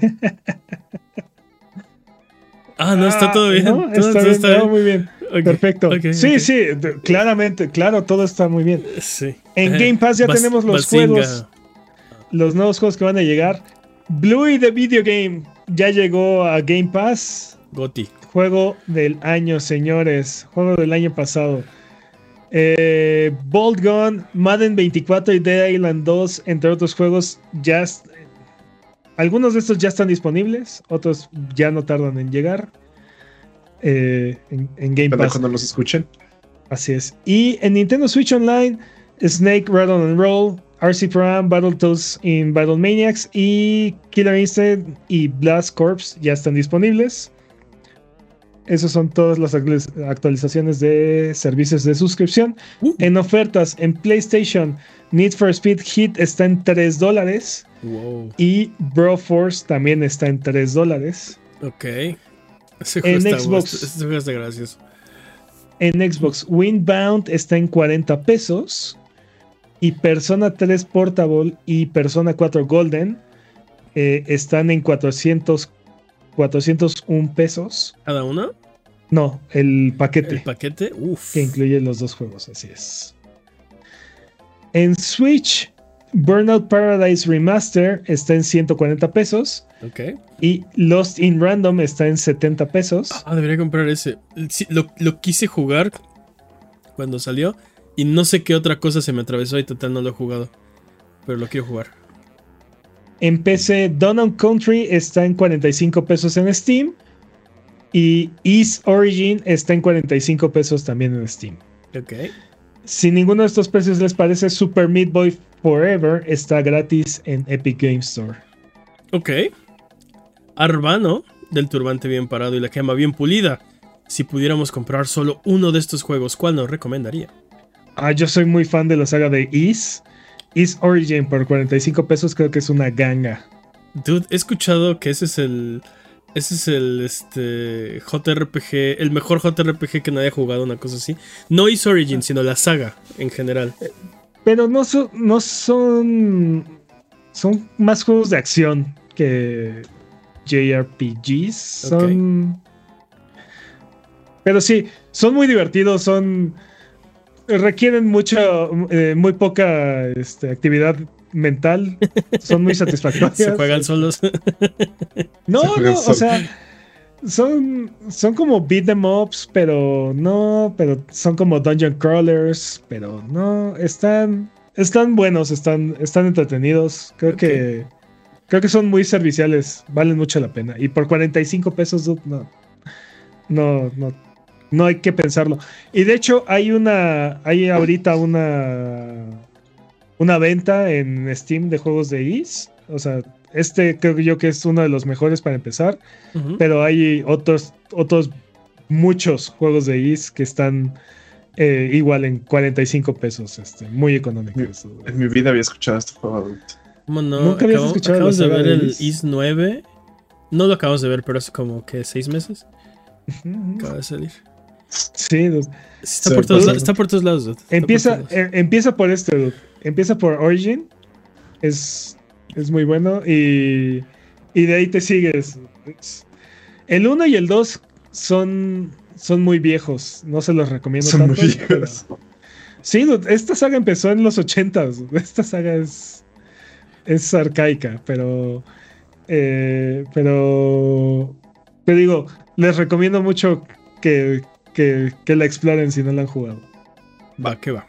Ah, no, está Ah, todo bien. no, todo, está todo bien, está no, bien. muy bien. Perfecto. sí, sí, claramente, claro, todo está muy bien. Sí. En Game Pass ya Bas- tenemos los Bazinga. juegos, los nuevos juegos que van a llegar. Bluey the Video Game ya llegó a Game Pass. Goti. Juego del año, señores. Juego del año pasado. Eh, Bolt Gun, Madden 24 y Dead Island 2, entre otros juegos, ya. Algunos de estos ya están disponibles, otros ya no tardan en llegar. Eh, en, en Game Pass. cuando nos escuchen. Así es. Y en Nintendo Switch Online, Snake Rattle and Roll, RC Pro Battletoads in Battle Maniacs y Killer Instinct y Blast Corps ya están disponibles. Esas son todas las actualiz- actualizaciones de servicios de suscripción. Uh. En ofertas en PlayStation, Need for Speed Hit está en 3 dólares Wow. y Bro Force también está en 3 dólares. Ok. Ese En está, Xbox. Ese juego está gracioso. En Xbox, Windbound está en 40 pesos. Y Persona 3 Portable y Persona 4 Golden eh, están en 400, 401 pesos. ¿Cada uno? No, el paquete ¿El paquete? Uf. que incluye los dos juegos, así es. En Switch, Burnout Paradise Remaster está en 140 pesos. Ok. Y Lost in Random está en 70 pesos. Ah, debería comprar ese. Sí, lo, lo quise jugar cuando salió y no sé qué otra cosa se me atravesó y total no lo he jugado. Pero lo quiero jugar. En PC, Country está en 45 pesos en Steam. Y East Origin está en 45 pesos también en Steam. Ok. Si ninguno de estos precios les parece, Super Meat Boy Forever está gratis en Epic Game Store. Ok. Arbano, del turbante bien parado y la gema bien pulida. Si pudiéramos comprar solo uno de estos juegos, ¿cuál nos recomendaría? Ah, yo soy muy fan de la saga de East. East Origin por 45 pesos creo que es una ganga. Dude, he escuchado que ese es el. Ese es el este JRPG, el mejor JRPG que nadie ha jugado, una cosa así. No Is Origin, sino la saga en general. Pero no son, no son. Son más juegos de acción que JRPGs. Son. Pero sí, son muy divertidos, son. Requieren mucha, eh, muy poca este, actividad mental. Son muy satisfactorios. Se juegan solos. No, Se juegan no, o sea, son, son como beat them ups, pero no, pero son como dungeon crawlers, pero no, están, están buenos, están, están entretenidos. Creo que, creo que son muy serviciales, valen mucho la pena. Y por 45 pesos, no, no, no, no hay que pensarlo. Y de hecho, hay una, hay ahorita una, una venta en Steam de juegos de Is. O sea, este creo yo que es uno de los mejores para empezar. Pero hay otros, otros muchos juegos de Is que están eh, igual en 45 pesos. Este, muy económicos. En mi vida había escuchado este juego no? Nunca habías escuchado acabamos de ver el Is 9. No lo acabamos de ver, pero hace como que seis meses. Acaba de salir. Sí, Está, por todos, está, por todos, lados. Empieza, eh, empieza por este, Empieza por Origin. Es, es muy bueno. Y, y de ahí te sigues. El 1 y el 2 son, son muy viejos. No se los recomiendo son tanto. Muy viejos. Sí, esta saga empezó en los 80 Esta saga es, es arcaica, pero. Eh, pero. Te digo, les recomiendo mucho que, que, la exploren si no la han jugado. Va, que va.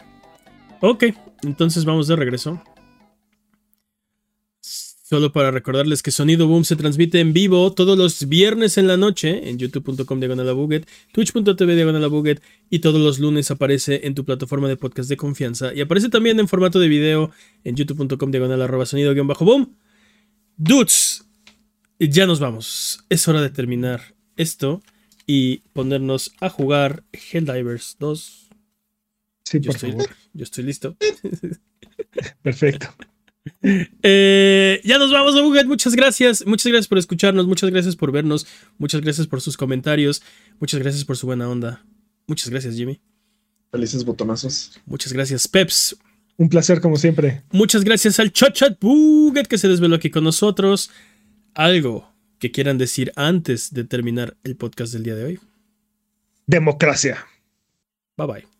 Ok, entonces vamos de regreso. Solo para recordarles que Sonido Boom se transmite en vivo todos los viernes en la noche en youtube.com diagonal twitch.tv diagonal y todos los lunes aparece en tu plataforma de podcast de confianza y aparece también en formato de video en youtube.com diagonal arroba sonido-boom. Dudes, ya nos vamos. Es hora de terminar esto y ponernos a jugar Helldivers 2. Sí, por favor. Yo estoy listo. Perfecto. Eh, ya nos vamos, Buget. Muchas gracias. Muchas gracias por escucharnos. Muchas gracias por vernos. Muchas gracias por sus comentarios. Muchas gracias por su buena onda. Muchas gracias, Jimmy. Felices botonazos. Muchas gracias, Peps. Un placer, como siempre. Muchas gracias al Chochat Buget que se desveló aquí con nosotros. Algo que quieran decir antes de terminar el podcast del día de hoy. Democracia. Bye bye.